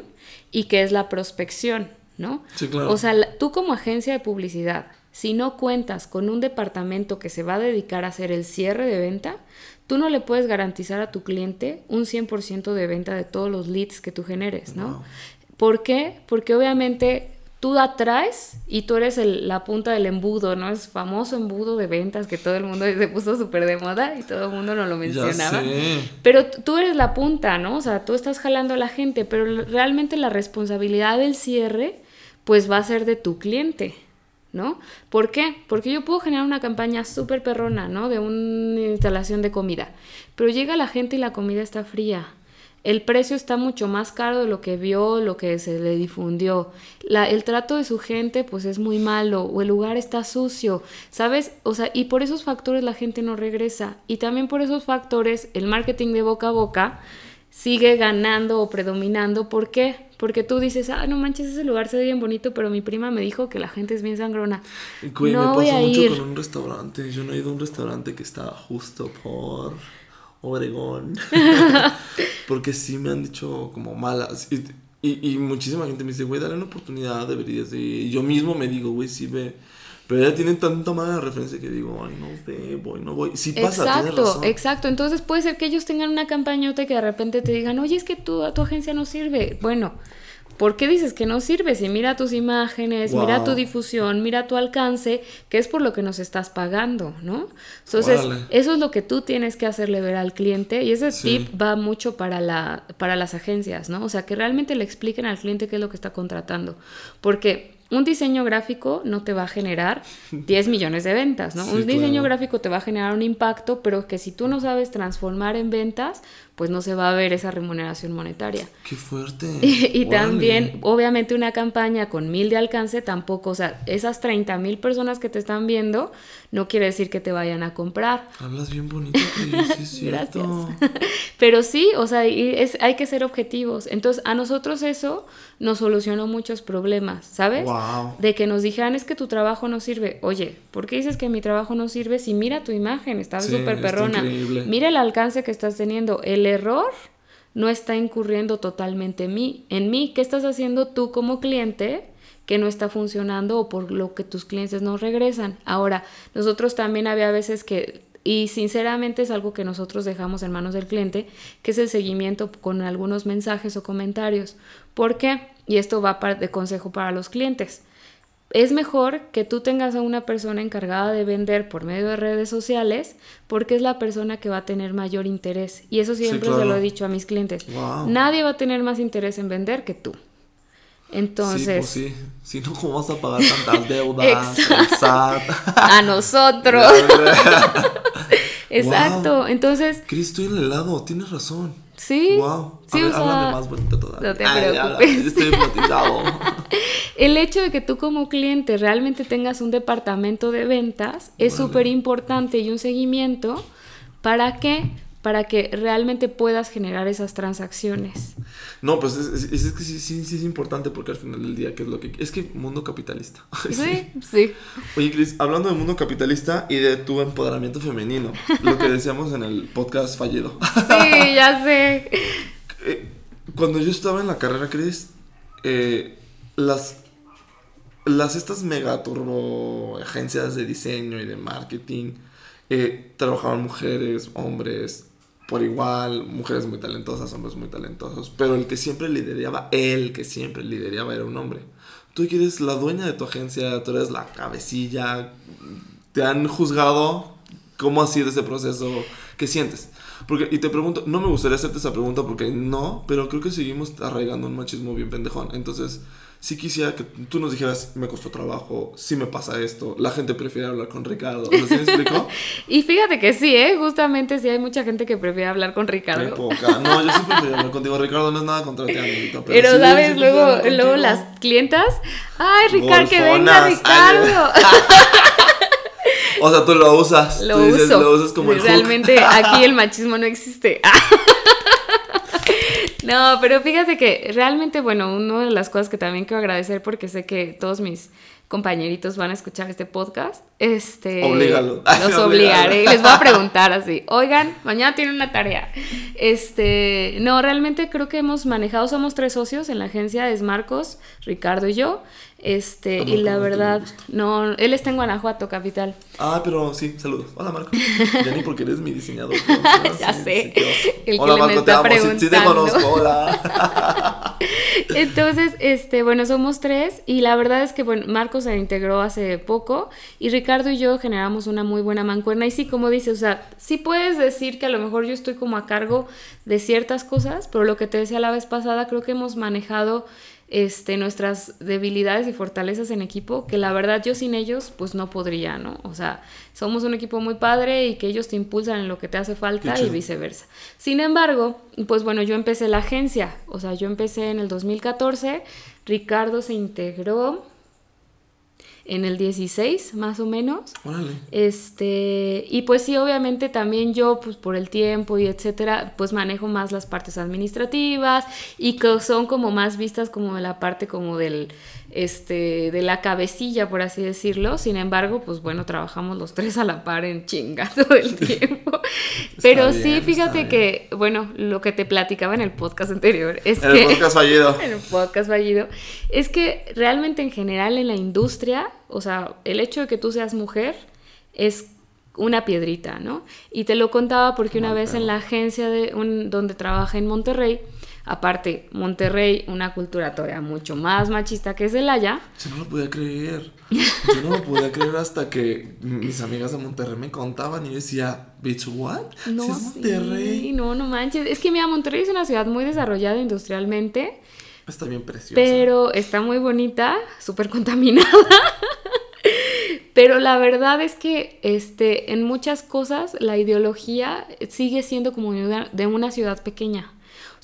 y que es la prospección, ¿no? Sí, claro. O sea, tú como agencia de publicidad, si no cuentas con un departamento que se va a dedicar a hacer el cierre de venta, tú no le puedes garantizar a tu cliente un 100% de venta de todos los leads que tú generes, ¿no? ¿Por qué? Porque obviamente tú atraes y tú eres la punta del embudo, ¿no? Es famoso embudo de ventas que todo el mundo se puso súper de moda y todo el mundo no lo mencionaba. Pero tú eres la punta, ¿no? O sea, tú estás jalando a la gente, pero realmente la responsabilidad del cierre, pues va a ser de tu cliente. ¿No? ¿Por qué? Porque yo puedo generar una campaña súper perrona, ¿no? De una instalación de comida. Pero llega la gente y la comida está fría el precio está mucho más caro de lo que vio, lo que se le difundió. La, el trato de su gente pues es muy malo o el lugar está sucio, ¿sabes? O sea, y por esos factores la gente no regresa. Y también por esos factores el marketing de boca a boca sigue ganando o predominando. ¿Por qué? Porque tú dices, ah, no manches, ese lugar se ve bien bonito, pero mi prima me dijo que la gente es bien sangrona. no me pasa mucho con un restaurante. Yo no he ido a un restaurante que está justo por Obregón. [laughs] Porque sí me han dicho como malas. Y, y, muchísima gente me dice, güey, dale una oportunidad, deberías de... Y yo mismo me digo, güey, sí ve... Pero ya tienen tanta mala referencia que digo, ay, no sé, voy, no voy. Sí pasa, Exacto, exacto. Entonces puede ser que ellos tengan una campañota que de repente te digan, oye, es que tu, tu agencia no sirve. Bueno, ¿Por qué dices que no sirve? Si mira tus imágenes, mira tu difusión, mira tu alcance, que es por lo que nos estás pagando, ¿no? Entonces, eso es lo que tú tienes que hacerle ver al cliente y ese tip va mucho para, la, para las agencias, ¿no? O sea, que realmente le expliquen al cliente qué es lo que está contratando. Porque un diseño gráfico no te va a generar [laughs] 10 millones de ventas, ¿no? un diseño gráfico te va a generar un impacto, pero que si tú no sabes transformar en ventas, pues no se va a ver esa remuneración monetaria. ¡Qué fuerte! [laughs] y, también, obviamente, una campaña con mil de alcance tampoco, o sea, esas 30 mil personas que te están viendo, no quiere decir que te vayan a comprar. Hablas bien bonito, [laughs] sí, Gracias. [laughs] Pero sí, o sea, es, hay que ser objetivos. Entonces, a nosotros eso nos solucionó muchos problemas, ¿sabes? De que nos dijeran, es que tu trabajo no sirve. Oye, ¿por qué dices que mi trabajo no sirve si mira tu imagen, está súper perrona? Mira el alcance que estás teniendo. El error no está incurriendo totalmente en mí. En mí, ¿qué estás haciendo tú como cliente que no está funcionando o por lo que tus clientes no regresan? Ahora, nosotros también había veces que, y sinceramente es algo que nosotros dejamos en manos del cliente, que es el seguimiento con algunos mensajes o comentarios. ¿Por qué? Y esto va de consejo para los clientes es mejor que tú tengas a una persona encargada de vender por medio de redes sociales porque es la persona que va a tener mayor interés. Y eso siempre se lo he dicho a mis clientes. Nadie va a tener más interés en vender que tú. Entonces. Sí, pues sí. Si no, ¿cómo vas a pagar tantas [laughs] deudas? a nosotros. [laughs] Exacto, entonces, Cris, estoy en el helado, tienes razón. Sí. Wow. Sí, a ver, o sea, háblame más bonito todavía. no te Ay, preocupes. estoy hipnotizado. [laughs] El hecho de que tú como cliente realmente tengas un departamento de ventas es súper importante y un seguimiento. ¿Para qué? Para que realmente puedas generar esas transacciones. No, pues es, es- es que sí, sí, sí es importante porque al final del día, ¿qué es lo que...? Es que mundo capitalista. [laughs] Sí, sí. Oye, Cris, hablando de mundo capitalista y de tu empoderamiento femenino, lo que decíamos en el podcast fallido. Sí, ya sé. [laughs] Eh, Cuando yo estaba en la carrera, Cris, eh, las, las estas mega turbo agencias de diseño y de marketing eh, trabajaban mujeres, hombres por igual, mujeres muy talentosas, hombres muy talentosos, pero el que siempre lideraba, el que siempre lideraba era un hombre. Tú eres la dueña de tu agencia, tú eres la cabecilla, te han juzgado, ¿cómo ha sido ese proceso? ¿Qué sientes? Porque, y te pregunto, no me gustaría hacerte esa pregunta porque no, pero creo que seguimos arraigando un machismo bien pendejón. Entonces, sí quisiera que tú nos dijeras, me costó trabajo, sí me pasa esto, la gente prefiere hablar con Ricardo. O sea, ¿sí me? [laughs] Y fíjate que sí, ¿eh? Justamente sí hay mucha gente que prefiere hablar con Ricardo. poca. No, yo siempre prefiero hablar contigo. Ricardo, no es nada contra ti, amiguito. Pero, sí, yo ¿sabes? Luego, luego las clientas, ay, Ricardo, que venga. Ricardo. [laughs] O sea, tú lo usas. Lo tú dices, uso. Lo usas como el hook. Realmente aquí el [laughs] machismo no existe. No, pero fíjate que realmente, bueno, una de las cosas que también quiero agradecer porque sé que todos mis compañeritos van a escuchar este podcast, este... Oblígalo. Los [laughs] obligaré les voy a preguntar así, oigan, mañana tienen una tarea. Este, no, realmente creo que hemos manejado, somos tres socios en la agencia, es Marcos, Ricardo y yo, este, y la Marco, verdad, no, él está en Guanajuato, capital. Ah, pero sí, saludos. Hola, Marco. [laughs] Ya ni porque eres mi diseñador. [laughs] Ya Sí, sé. sí. El que Hola, me Marco, te está amo. Sí, Sí, te preguntando. conozco. Hola. [laughs] Entonces, este, bueno, somos tres y la verdad es que, bueno, Marcos se integró hace poco y Ricardo y yo generamos una muy buena mancuerna y sí, como dices, o sea, sí puedes decir que a lo mejor yo estoy como a cargo de ciertas cosas, pero lo que te decía la vez pasada, creo que hemos manejado este, nuestras debilidades y fortalezas en equipo, que la verdad yo sin ellos pues no podría, ¿no? O sea, somos un equipo muy padre y que ellos te impulsan en lo que te hace falta y viceversa. Sin embargo, pues bueno, yo empecé la agencia, o sea, yo empecé en el 2014, Ricardo se integró en el 16, más o menos. Órale. Este, y pues sí, obviamente también yo, pues por el tiempo y etcétera, pues manejo más las partes administrativas y que son como más vistas como de la parte como del, este, de la cabecilla, por así decirlo. Sin embargo, pues bueno, trabajamos los tres a la par en chinga [laughs] todo el tiempo. [laughs] Pero bien, sí, fíjate que, bueno, lo que te platicaba en el podcast anterior es En que... el podcast fallido. [laughs] en el podcast fallido, es que realmente en general en la industria, o sea, el hecho de que tú seas mujer es una piedrita, ¿no? Y te lo contaba porque una vez en la agencia de un, donde trabajé en Monterrey, aparte, Monterrey, una cultura todavía mucho más machista que Celaya, Yo no lo podía creer. Yo no lo podía creer hasta que mis amigas de Monterrey me contaban y yo decía, bitch, what? no, es sí, Monterrey. no, no manches, es que mira, Monterrey es una ciudad muy desarrollada industrialmente, Está bien preciosa. pero está muy bonita, súper contaminada. Pero la verdad es que este, en muchas cosas la ideología sigue siendo como de una ciudad pequeña.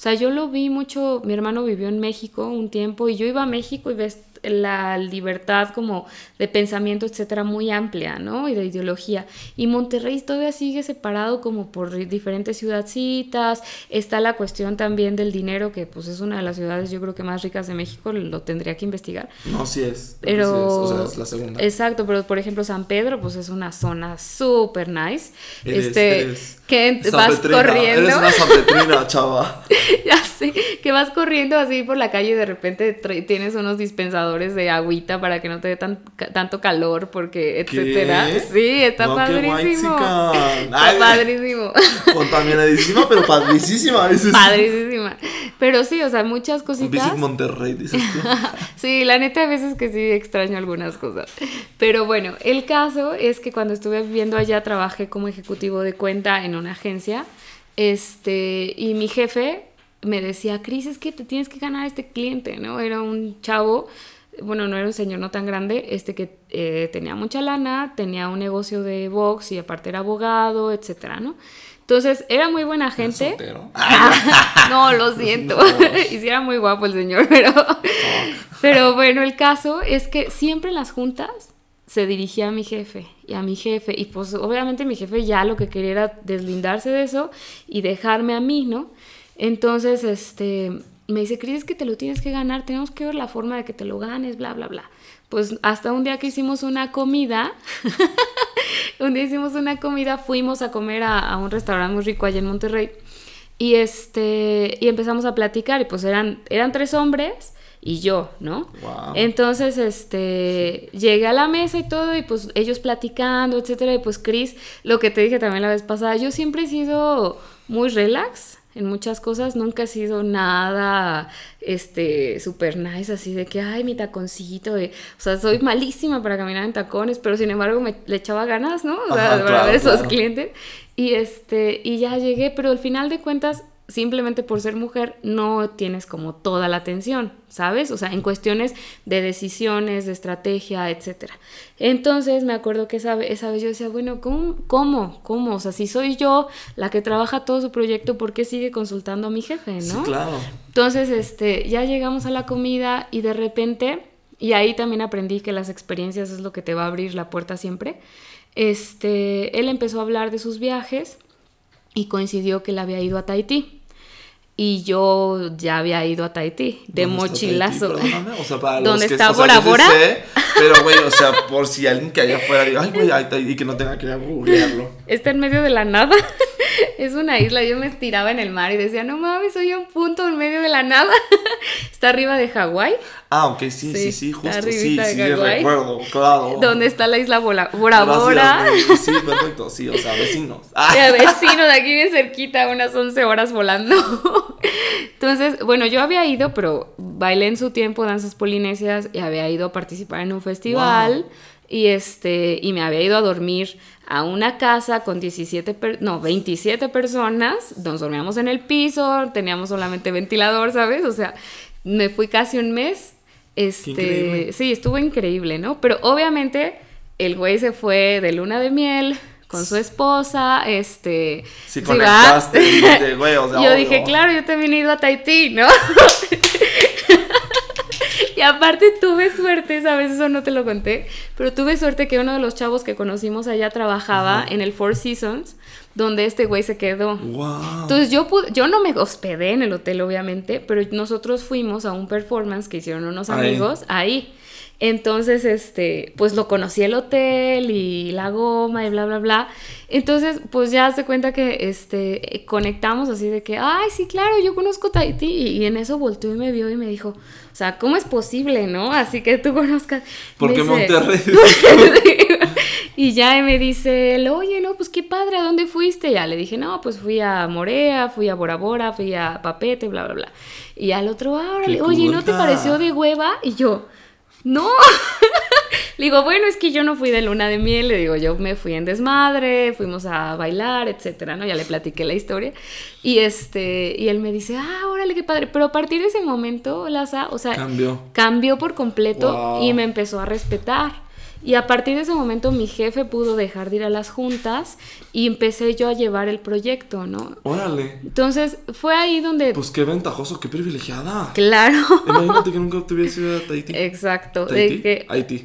Sea, yo lo vi mucho, mi hermano vivió en México un tiempo y yo iba a México y ves la libertad como de pensamiento, etcétera, muy amplia, ¿no? Y de ideología. Y Monterrey todavía sigue separado como por diferentes ciudadcitas. Está la cuestión también del dinero, que pues es una de las ciudades yo creo que más ricas de México, lo tendría que investigar. No, sí es. Pero. Sí es. O sea, es la segunda. Exacto, pero por ejemplo, San Pedro, pues es una zona súper nice. Eres- este. eres que vas corriendo. Eres una San Petrina, chava. [laughs] ya sé. Que vas corriendo así por la calle y de repente tienes unos dispensadores de agüita para que no te dé tan, tanto calor, porque, etcétera. ¿Qué? Sí, está No, padrísimo. Está padrísimo. Contaminadísima, pero padricísima. Padrísima. Pero sí, o sea, muchas cositas. Visit Monterrey, dices tú. [laughs] Sí, la neta, a veces que sí extraño algunas cosas. Pero bueno, el caso es que cuando estuve viviendo allá trabajé como ejecutivo de cuenta en una agencia. Este, y mi jefe me decía, Cris, es que te tienes que ganar a este cliente, ¿no? Era un chavo bueno, no era un señor no tan grande, este que eh, tenía mucha lana, tenía un negocio de box y aparte era abogado, etcétera, ¿no? Entonces, era muy buena gente. [laughs] No, lo siento. [laughs] [laughs] y sí era muy guapo el señor, pero... pero bueno, el caso es que siempre en las juntas se dirigía a mi jefe y a mi jefe. Y pues obviamente mi jefe ya lo que quería era deslindarse de eso y dejarme a mí, ¿no? Entonces, este, me dice, ¿crees que te lo tienes que ganar? Tenemos que ver la forma de que te lo ganes, bla, bla, bla. Pues hasta un día que hicimos una comida, [laughs] un día hicimos una comida, fuimos a comer a, a, un restaurante muy rico allá en Monterrey y este y empezamos a platicar y pues eran eran tres hombres y yo, ¿no? Wow. Entonces, este, llegué a la mesa y todo y pues ellos platicando, etcétera, y pues Chris, lo que te dije también la vez pasada, yo siempre he sido muy relax en muchas cosas, nunca he sido nada, este, super nice, así de que, ay, mi taconcito, o sea, soy malísima para caminar en tacones, pero sin embargo me le echaba ganas, ¿no? O sea, Ajá, para claro, ver esos claro. clientes. Y este, y ya llegué, pero al final de cuentas, simplemente por ser mujer, no tienes como toda la atención, ¿sabes? O sea, en cuestiones de decisiones, de estrategia, etcétera. Entonces me acuerdo que esa, esa vez yo decía, bueno, ¿cómo, ¿cómo? ¿Cómo? O sea, si soy yo la que trabaja todo su proyecto, ¿por qué sigue consultando a mi jefe, no? Sí, claro. Entonces, este, ya llegamos a la comida y de repente, y ahí también aprendí que las experiencias es lo que te va a abrir la puerta siempre. Este, él empezó a hablar de sus viajes y coincidió que él había ido a Tahití. Y yo ya había ido a Tahití, de ¿Dónde está mochilazo. Tahití? O sea, para los ¿Dónde que- está o sea, Bora Bora? sé, pero, güey, o sea, por si alguien que allá afuera diga, ay, güey, ahí está", y que no tenga que googlearlo. Está en medio de la nada. [laughs] es una isla. Yo me estiraba en el mar y decía, no mames, soy un punto en medio de la nada. [laughs] está arriba de Hawái, Ah, ok, sí, sí, Sí, sí, justo, sí, de sí, recuerdo, claro. donde está la isla Bora Bora. Sí, perfecto, sí, o sea, vecinos. Ah, [laughs] Ya vecino de aquí bien cerquita, unas 11 horas volando. Entonces, bueno, yo había ido, pero bailé en su tiempo danzas polinesias y había ido a participar en un festival. Wow. Y este, y me había ido a dormir a una casa con 17, per- no, 27 personas. Nos dormíamos en el piso, teníamos solamente ventilador, ¿sabes? O sea, me fui casi un mes. Este, sí, estuvo increíble, ¿no? Pero obviamente el güey se fue de luna de miel con su esposa, este... Sí, conectaste, dijiste, güey, o sea, [laughs] Yo obvio. dije, claro, yo también he ido a Tahití, ¿no? [laughs] y aparte tuve suerte, ¿sabes? Eso no te lo conté, pero tuve suerte que uno de los chavos que conocimos allá trabajaba en el Four Seasons, donde este güey se quedó. Wow. Entonces yo pude, yo no me hospedé en el hotel, obviamente, pero nosotros fuimos a un performance que hicieron unos amigos ahí. Entonces, este, pues lo conocí el hotel y la goma y bla, bla, bla. Entonces, pues ya se cuenta que, este, conectamos así de que, ay, sí, claro, yo conozco Tahití. Y, y en eso volteó y me vio y me dijo, o sea, ¿cómo es posible, no? Así que tú conozcas. ¿Por Me qué dice- Monterrey? [laughs] y ya me dice, él, oye, no, pues qué padre, ¿a dónde fuiste? Ya le dije, no, pues fui a Morea, fui a Bora Bora, fui a Papete, bla, bla, bla. Y al otro, ah, órale, oye, ¿no te pareció de hueva? Y yo, no. [laughs] le digo, bueno, es que yo no fui de luna de miel, le digo, yo me fui en desmadre, fuimos a bailar, etcétera, ¿no? Ya le platiqué la historia. Y este, y él me dice, ah, órale, qué padre. Pero a partir de ese momento, Laza, o sea, Cambió. cambió por completo Wow. y me empezó a respetar. Y a partir de ese momento mi jefe pudo dejar de ir a las juntas y empecé yo a llevar el proyecto, ¿no? Órale. Entonces fue ahí donde... Pues qué ventajoso, qué privilegiada. claro. Imagínate que nunca te hubieras ido a Tahití. Exacto. de Tahití. que- Haití.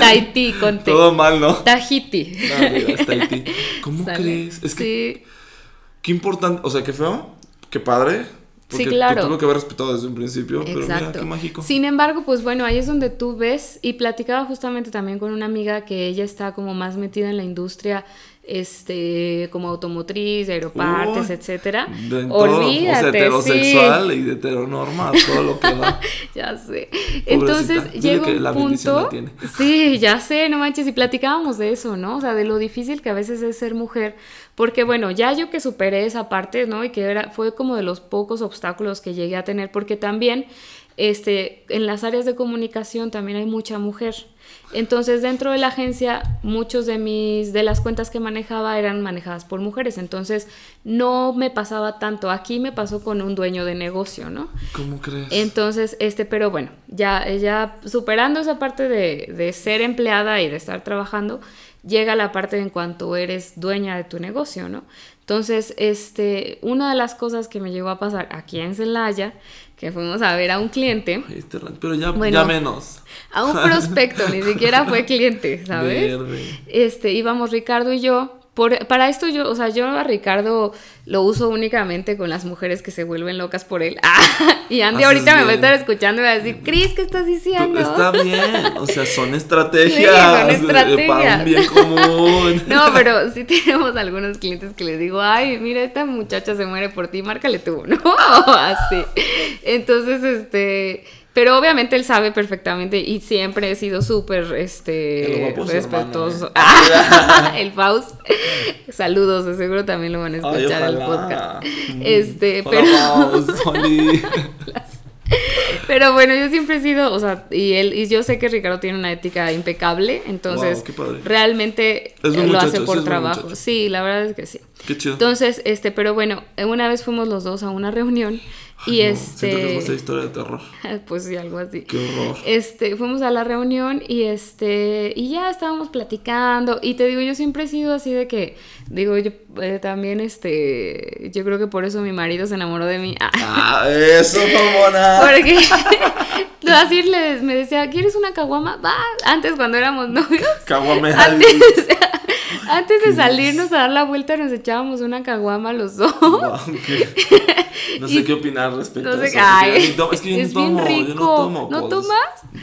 Tahití. Todo mal, ¿no? Tahiti. No, Tahití. ¿Cómo Sale. crees? Es que Sí, qué importante, o sea, qué feo, qué padre. Sí, Porque claro. Te tuvo que haber respetado desde un principio, pero mira, Exacto. qué mágico. Sin embargo, pues bueno, ahí es donde tú ves y platicaba justamente también con una amiga que ella está como más metida en la industria este como automotriz, aeropartes, Uy, etcétera. De todo, o sea, Olvídate, heterosexual sí. y de heteronorma, todo lo que da. [laughs] Ya sé. Entonces llega un la punto. la tiene. Sí, ya sé, no manches. Y platicábamos de eso, ¿no? O sea, de lo difícil que a veces es ser mujer. Porque bueno, ya yo que superé esa parte, ¿no? Y que era, fue como de los pocos obstáculos que llegué a tener. Porque también este, en las áreas de comunicación también hay mucha mujer. Entonces, dentro de la agencia, muchos de mis de las cuentas que manejaba eran manejadas por mujeres. Entonces, no me pasaba tanto. Aquí me pasó con un dueño de negocio, ¿no? ¿Cómo crees? Entonces, este, pero bueno, ya, ya superando esa parte de, de ser empleada y de estar trabajando, llega la parte en cuanto eres dueña de tu negocio, ¿no? Entonces, este, una de las cosas que me llegó a pasar aquí en Celaya, que fuimos a ver a un cliente, este pero ya, Bueno. ya menos. a un prospecto, ni siquiera fue [laughs] cliente, ¿sabes? Verde. Este, íbamos Ricardo y yo. Por, para esto yo, o sea, yo a Ricardo lo uso únicamente con las mujeres que se vuelven locas por él. [laughs] Ah, y Andy Haces ahorita me va a estar escuchando y va a decir, Cris, ¿qué estás diciendo? Está bien, o sea, son [laughs] Sí, estrategias, son eh, estrategias. para un bien común. [laughs] No, pero sí tenemos algunos clientes que les digo, ay, mira, esta muchacha se muere por ti, márcale tú, ¿no? Así. Entonces, este, pero obviamente él sabe perfectamente y siempre he sido súper, este, respetuoso. [laughs] el Faust. Saludos, de seguro también lo van a escuchar el ojalá. podcast. Mm. Este, Hola, pero... [laughs] Pero bueno, yo siempre he sido, o sea, y él, y yo sé que Ricardo tiene una ética impecable, entonces Wow, realmente eh, lo muchacho, hace por trabajo. Sí, la verdad es que sí. Qué chido. Entonces, este, pero bueno, una vez fuimos los dos a una reunión y no, Siento que este, una historia de terror. [laughs] pues sí, algo así. Qué horror. Este, fuimos a la reunión y este, y ya estábamos platicando. Y te digo, yo siempre he sido así de que, digo, yo eh, también, este, yo creo que por eso mi marido se enamoró de mí. [laughs] Ah, eso, mamona. Porque [laughs] así le- me decía, ¿quieres una caguama? Va, antes cuando éramos novios. Caguame Antes, antes de salirnos a dar la vuelta nos echábamos una caguama los dos. Wow, qué- No sé Y- qué opinar respecto no a eso. ay, es que yo es no tomo, yo no rico. tomo. ¿No tomas?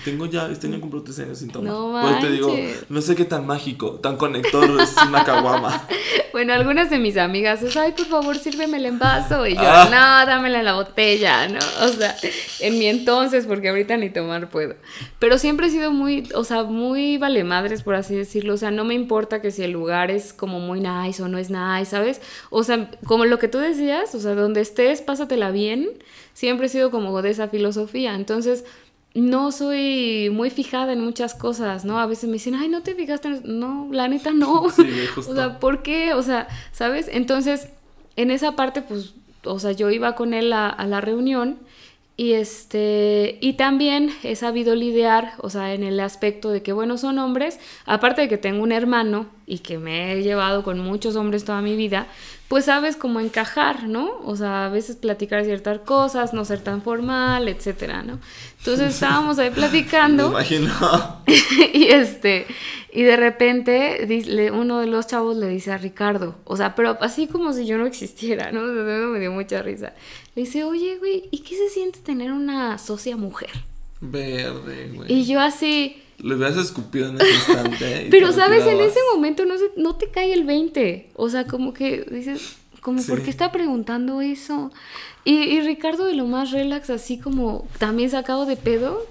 Tengo ya, este año cumplo tres años sin tomar. No Pues te digo, manches. no sé qué tan mágico, tan conector es una caguama. [laughs] Bueno, algunas de mis amigas es, ay, por favor, sírveme el envaso. Y yo, Ah. no, dámela en la botella, ¿no? O sea, en mi entonces, porque ahorita ni tomar puedo. Pero siempre he sido muy, o sea, muy vale madres, por así decirlo. O sea, no me importa que si el lugar es como muy nice o no es nice, ¿sabes? O sea, como lo que tú decías, o sea, donde estés, pásatela bien. Siempre he sido como de esa filosofía. Entonces, no soy muy fijada en muchas cosas, ¿no? A veces me dicen, ay, no te fijaste en eso?". No, la neta no. [laughs] Sí, justo. [laughs] o sea, ¿por qué? O sea, ¿sabes? Entonces, en esa parte, pues, o sea, yo iba con él a, a la reunión y este, y también he sabido lidiar, o sea, en el aspecto de que, bueno, son hombres, aparte de que tengo un hermano y que me he llevado con muchos hombres toda mi vida, pues sabes cómo encajar, ¿no? O sea, a veces platicar ciertas cosas, no ser tan formal, etcétera, ¿no? Entonces [laughs] estábamos ahí Me platicando imagino. [laughs] y este y de repente uno de los chavos le dice a Ricardo, o sea, pero así como si yo no existiera, ¿no? [laughs] Me dio mucha risa. Le dice, oye, güey, ¿y qué se siente tener una socia mujer? Verde, güey. Y yo así, Le hubieras escupido en ese instante. pero sabes, en ese momento no, se- no te cae el 20. O sea, como que dices, como, ¿por qué está preguntando eso? Y, y Ricardo de lo más relax, así como también sacado de pedo.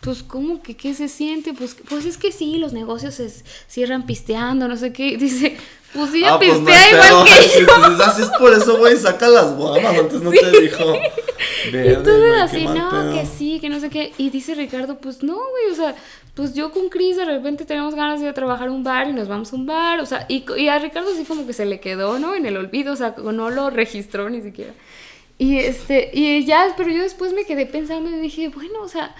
Pues, ¿cómo que qué se siente? Pues, pues es que sí, los negocios se cierran pisteando, no sé qué. [laughs] Dice, pues sí, ella Ah, pues no igual que yo. dices, "Así es por eso, güey, saca las guamas. Antes no te dijo. [laughs] Y Verde, entonces güey, qué así, no, pedo". que sí, que no sé qué. Y dice Ricardo, pues no, güey, o sea, pues yo con Cris de repente tenemos ganas de ir a trabajar a un bar y nos vamos a un bar, o sea, y, y a Ricardo sí como que se le quedó, ¿no? En el olvido, o sea, no lo registró ni siquiera. Y este, y ya, pero yo después me quedé pensando y dije, bueno, o sea,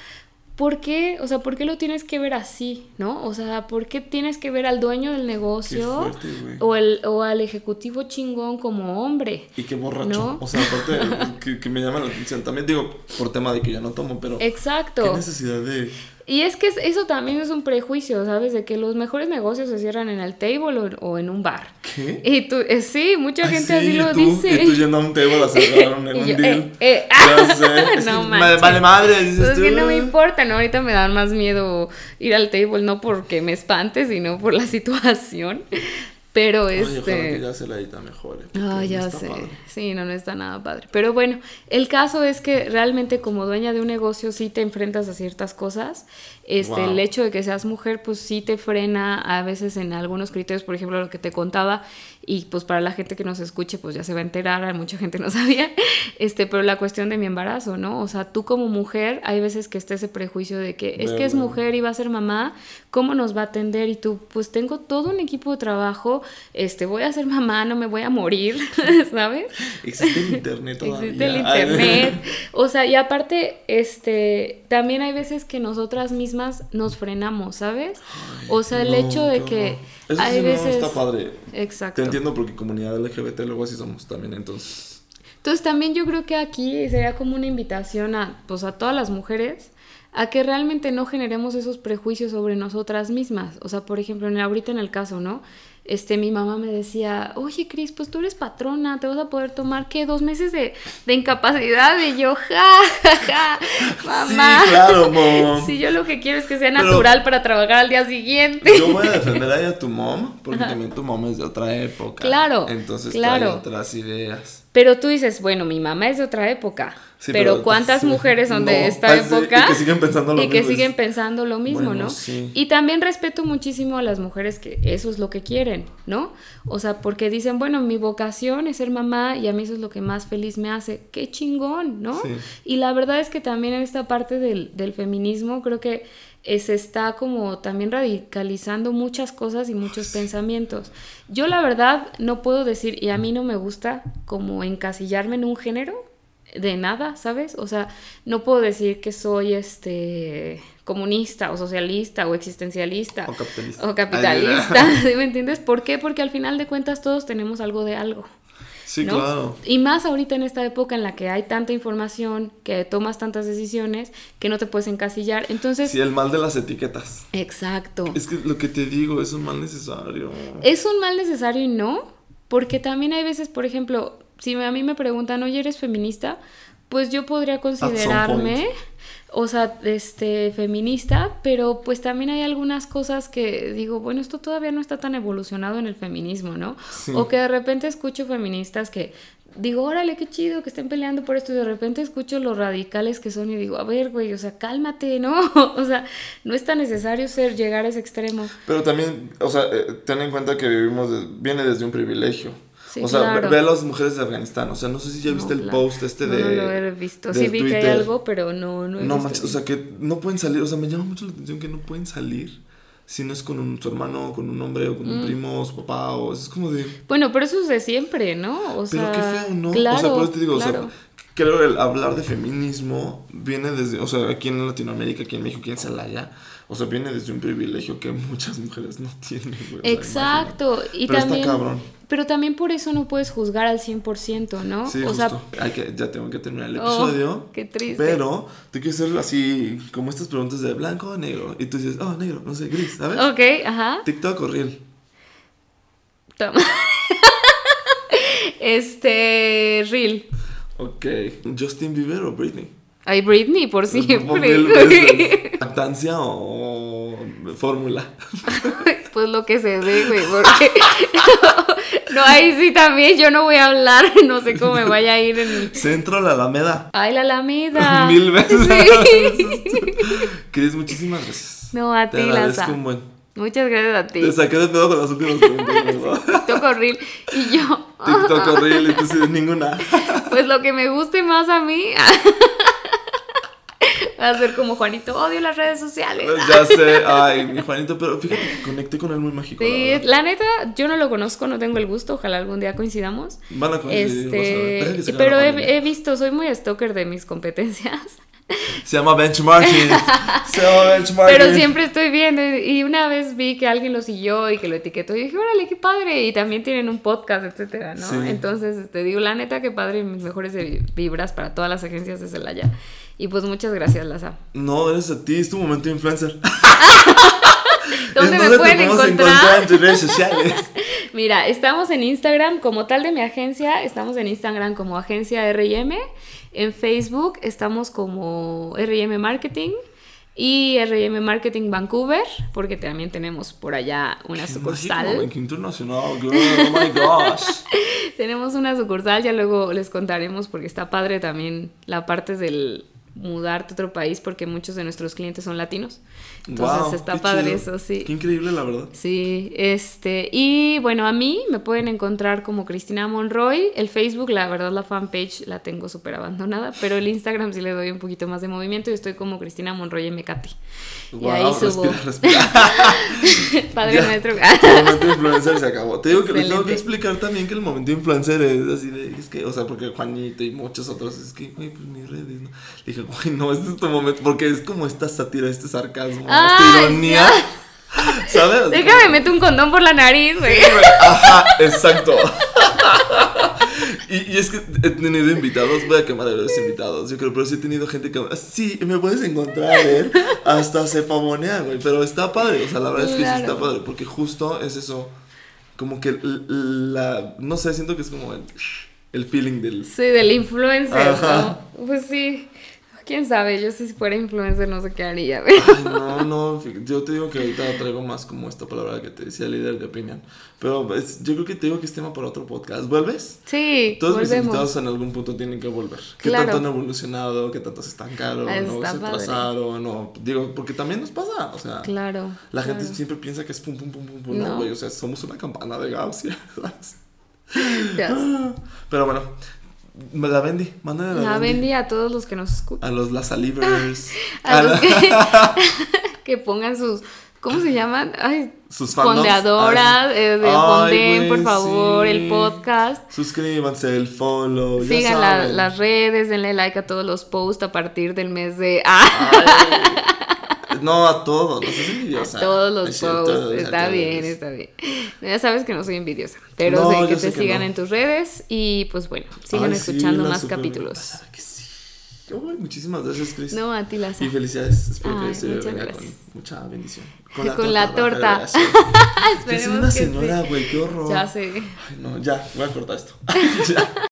¿por qué? O sea, ¿por qué lo tienes que ver así, no? O sea, ¿por qué tienes que ver al dueño del negocio fuerte, o, el, o al ejecutivo chingón como hombre? Y qué borracho. ¿No? O sea, aparte que, que me llama la atención. También digo, por tema de que ya no tomo, pero. Exacto. ¿Qué necesidad de.? Y es que es- eso también es un prejuicio, ¿sabes? De que los mejores negocios se cierran en el table o, o en un bar. ¿Qué? Y tú, eh, sí, mucha Ay, gente sí, así lo tú, dice. Y tú yendo a un table a cerrar un, [laughs] un yo, deal. eh, eh, Ya sé. Es [laughs] no que. Vale madre, dices Pues es tú. que no me importa, ¿no? Ahorita me dan más miedo ir al table, no porque me espante, sino por la [laughs] situación. Pero Ay, ojalá este... que ya se la edita mejor. eh, Ah, no ya sé. padre. Sí, no, no está nada padre. Pero bueno, el caso es que realmente como dueña de un negocio sí te enfrentas a ciertas cosas. Este, Wow. El hecho de que seas mujer, pues sí te frena a veces en algunos criterios, por ejemplo, lo que te contaba. Y pues para la gente que nos escuche, pues ya se va a enterar, mucha gente no [laughs] sabía. Este, pero la cuestión de mi embarazo, ¿no? O sea, tú como mujer, hay veces que está ese prejuicio de que es que es mujer y va a ser mamá, ¿cómo nos va a atender? Y tú, pues tengo todo un equipo de trabajo, este, voy a ser mamá, no me voy a morir, [laughs] ¿sabes? Existe el internet todavía. Existe el internet. O sea, y aparte, este, también hay veces que nosotras mismas nos frenamos, ¿sabes? O sea, el No, hecho de que. Eso sí no está padre. Exacto. Te entiendo porque comunidad LGBT luego así somos también, entonces. Entonces también yo creo que aquí sería como una invitación a, pues, a todas las mujeres a que realmente no generemos esos prejuicios sobre nosotras mismas. O sea, por ejemplo, en, ahorita en el caso, ¿no? Este, mi mamá me decía, oye, Cris, pues tú eres patrona, te vas a poder tomar, ¿qué? ¿Dos meses de, de incapacidad? Y yo, ja, ja, ja, mamá. Sí, claro, [laughs] mom. Sí, yo lo que quiero es que sea Pero- natural para trabajar al día siguiente. Yo voy a defender ahí a tu mom, porque también tu mom es de otra época. Claro, Entonces claro. trae otras ideas. Pero tú dices, bueno, mi mamá es de otra época. Sí, pero, pero- ¿cuántas sí. mujeres son No, de esta ah, sí, época? y que siguen pensando lo Y que mismo, siguen es- pensando lo mismo, Bueno, ¿no? sí. Y también respeto muchísimo a las mujeres que eso es lo que quieren, ¿no? O sea, porque dicen, bueno, mi vocación es ser mamá y a mí eso es lo que más feliz me hace. ¡Qué chingón, ¿no? Y la verdad es que también en esta parte del, del feminismo creo que se está como también radicalizando muchas cosas y muchos pensamientos. Yo la verdad no puedo decir, y a mí no me gusta como encasillarme en un género de nada, ¿sabes? O sea, no puedo decir que soy este comunista o socialista o existencialista O capitalista. o capitalista, [laughs] ¿sí me entiendes? ¿Por qué? Porque al final de cuentas todos tenemos algo de algo. Sí, ¿no? claro. Y más ahorita en esta época en la que hay tanta información, que tomas tantas decisiones, que no te puedes encasillar. Entonces, Sí, el mal de las etiquetas. exacto. Es que lo que te digo es un mal necesario. Es un mal necesario y no, porque también hay veces, por ejemplo, si a mí me preguntan, oye, ¿eres feminista? Pues yo podría considerarme, point. O sea, este, feminista, pero pues también hay algunas cosas que digo, bueno, esto todavía no está tan evolucionado en el feminismo, ¿no? Sí. O que de repente escucho feministas que digo, órale, qué chido que estén peleando por esto, y de repente escucho los radicales que son y digo, a ver, güey, o sea, cálmate, ¿no? [laughs] o sea, no es tan necesario ser, llegar a ese extremo. Pero también, o sea, eh, ten en cuenta que vivimos, de- viene desde un privilegio. Sí, o sea, ve- claro. ve a las mujeres de Afganistán. O sea, no sé si ya No, viste el post este No, de. No, lo he visto. Sí vi que hay Twitter. algo, pero no, no he No visto. manches, o sea, que no pueden salir. O sea, me llama mucho la atención que no pueden salir si no es con un, su hermano, con un hombre, o con Mm. un primo, o su papá, o es como de. Bueno, pero eso es de siempre, ¿no? O Pero sea, qué feo, ¿no? Claro, o sea, por eso te digo, claro. o sea, creo que el hablar de feminismo viene desde, o sea, aquí en Latinoamérica, aquí en México, aquí en Celaya, o sea, viene desde un privilegio que muchas mujeres no tienen, sea, Exacto. Y Pero está también, cabrón. Pero también por eso no puedes juzgar al 100%, ¿no? Sí, o justo. sea, Hay que, ya tengo que terminar el Oh, episodio. qué triste. Pero te quiero hacer así, como estas preguntas de blanco o negro. Y tú dices, oh, negro, no sé, gris, ¿sabes? ok, ajá. TikTok o Reel. Toma. [laughs] este, Real. Ok. Justin Bieber o Britney. Ay, Britney, por siempre. [laughs] ¿Lactancia o fórmula? [laughs] pues lo que se ve, güey, porque... [laughs] no, ahí sí también yo no voy a hablar, no sé cómo me vaya a ir en el... Centro, la Alameda. Ay, la Alameda. Mil veces. Sí. Cris, muchísimas gracias. No, a Te ti, un buen. Muchas gracias a ti. Te saqué de pedo con las últimas preguntas. TikTok horrible. Y yo, TikTok horrible, y tú ninguna. pues lo que me guste más a mí. Va a ser como Juanito, odio las redes sociales. Ya sé, ay, mi Juanito, pero fíjate que conecté con él muy mágico. la Sí, la neta, yo no lo conozco, no tengo el gusto, ojalá algún día coincidamos. Van a coincidir, vas a ver. Deja que Este, pero he, visto, soy muy stalker de mis competencias. [laughs] Se llama benchmarking. Se llama benchmarking. Pero siempre estoy viendo y una vez vi que alguien lo siguió y que lo etiquetó y dije, órale, qué padre. Y también tienen un podcast, etcétera, ¿no? Sí. Entonces, te digo, la neta, qué padre, mis mejores vibras para todas las agencias de Celaya. Y pues muchas gracias, Laza. No, eres a ti, es tu momento influencer. [laughs] ¿Dónde ¿En me pueden podemos encontrar? en tus redes sociales? [laughs] Mira, estamos en Instagram como tal de mi agencia, estamos en Instagram como agencia RM, en Facebook estamos como RM Marketing, Y RM Marketing Vancouver, porque también tenemos por allá una sucursal. Qué internacional, girl. Oh my gosh. [laughs] tenemos una sucursal, ya luego les contaremos porque está padre también la parte del mudarte a otro país porque muchos de nuestros clientes son latinos. Entonces Wow, está padre chido. eso, sí. Qué increíble, la verdad. Sí, este, y bueno, a mí me pueden encontrar como Cristina Monroy. El Facebook, la verdad, la fanpage la tengo súper abandonada, pero el Instagram sí le doy un poquito más de movimiento y estoy como Cristina Monroy MKT. Y Wow, ahí subo. respira, [laughs] respira. Padre Ya. nuestro. El momento influencer se acabó. Te digo que les tengo que explicar también que el momento influencer es así de, es que, o sea, porque Juanito y muchos otros, es que, güey, pues mis redes, ¿no? Le dije, güey, no, este es tu momento, porque es como esta sátira, este sarcasmo, Ah, esta ironía. [laughs] ¿Sabes? Déjame meter un condón por la nariz, güey. Sí, güey, Ajá, exacto. [laughs] Y, y es que he tenido invitados, voy a quemar a los invitados, yo creo, pero sí he tenido gente que, sí, me puedes encontrar, ¿eh? Hasta se pavonea, güey, pero está padre, o sea, la verdad es que sí está padre, porque justo es eso, como que la, no sé, siento que es como el, el feeling del... Sí, del influencer, Ajá. ¿no? Pues sí. Quién sabe, yo si fuera influencer no sé qué haría. Ay, no, no, yo te digo que ahorita traigo más como esta palabra que te decía líder de opinión, pero pues, yo creo que te digo que es tema para otro podcast, ¿vuelves? Sí, Todos mis volvemos. invitados en algún punto tienen que volver. ¿Qué Claro. tanto han evolucionado? ¿Qué tanto se estancaron? ¿No se atrasaron? ¿no? Digo, porque también nos pasa. O sea, Claro. la gente claro. siempre piensa que es pum, pum, pum, pum, pum. No, No. güey. O sea, somos una campana de Gauss. sé. [laughs] Pero bueno, me la vendí. Mándale la, La vendí. vendí a todos los que nos escuchan. A los La Salivers. [laughs] A a los la- que, [laughs] [laughs] que pongan sus. ¿Cómo se llaman? Ay, Sus fondeadoras eh, de Fonden, por favor, sí. el podcast. Suscríbanse, el follow. ya Sigan la- las redes, denle like a todos los posts a partir del mes de. Ah, Ay, no, a todos. No seas envidiosa. a todos Es los sea, Está todos. bien, está bien. Ya sabes que no soy envidiosa. Pero No, sé que sé te que sigan no. en tus redes. Y pues bueno, sigan Ay, escuchando más capítulos. Claro que sí. Ay, muchísimas gracias, Chris. No, a ti la Y felicidades. Espero Ay, que se muchas venga gracias. con mucha bendición. Con la torta. [laughs] Esperemos una que sí. señora, güey, qué horror. Ya sé. Ay, no, ya, voy a cortar esto. [laughs] Ya.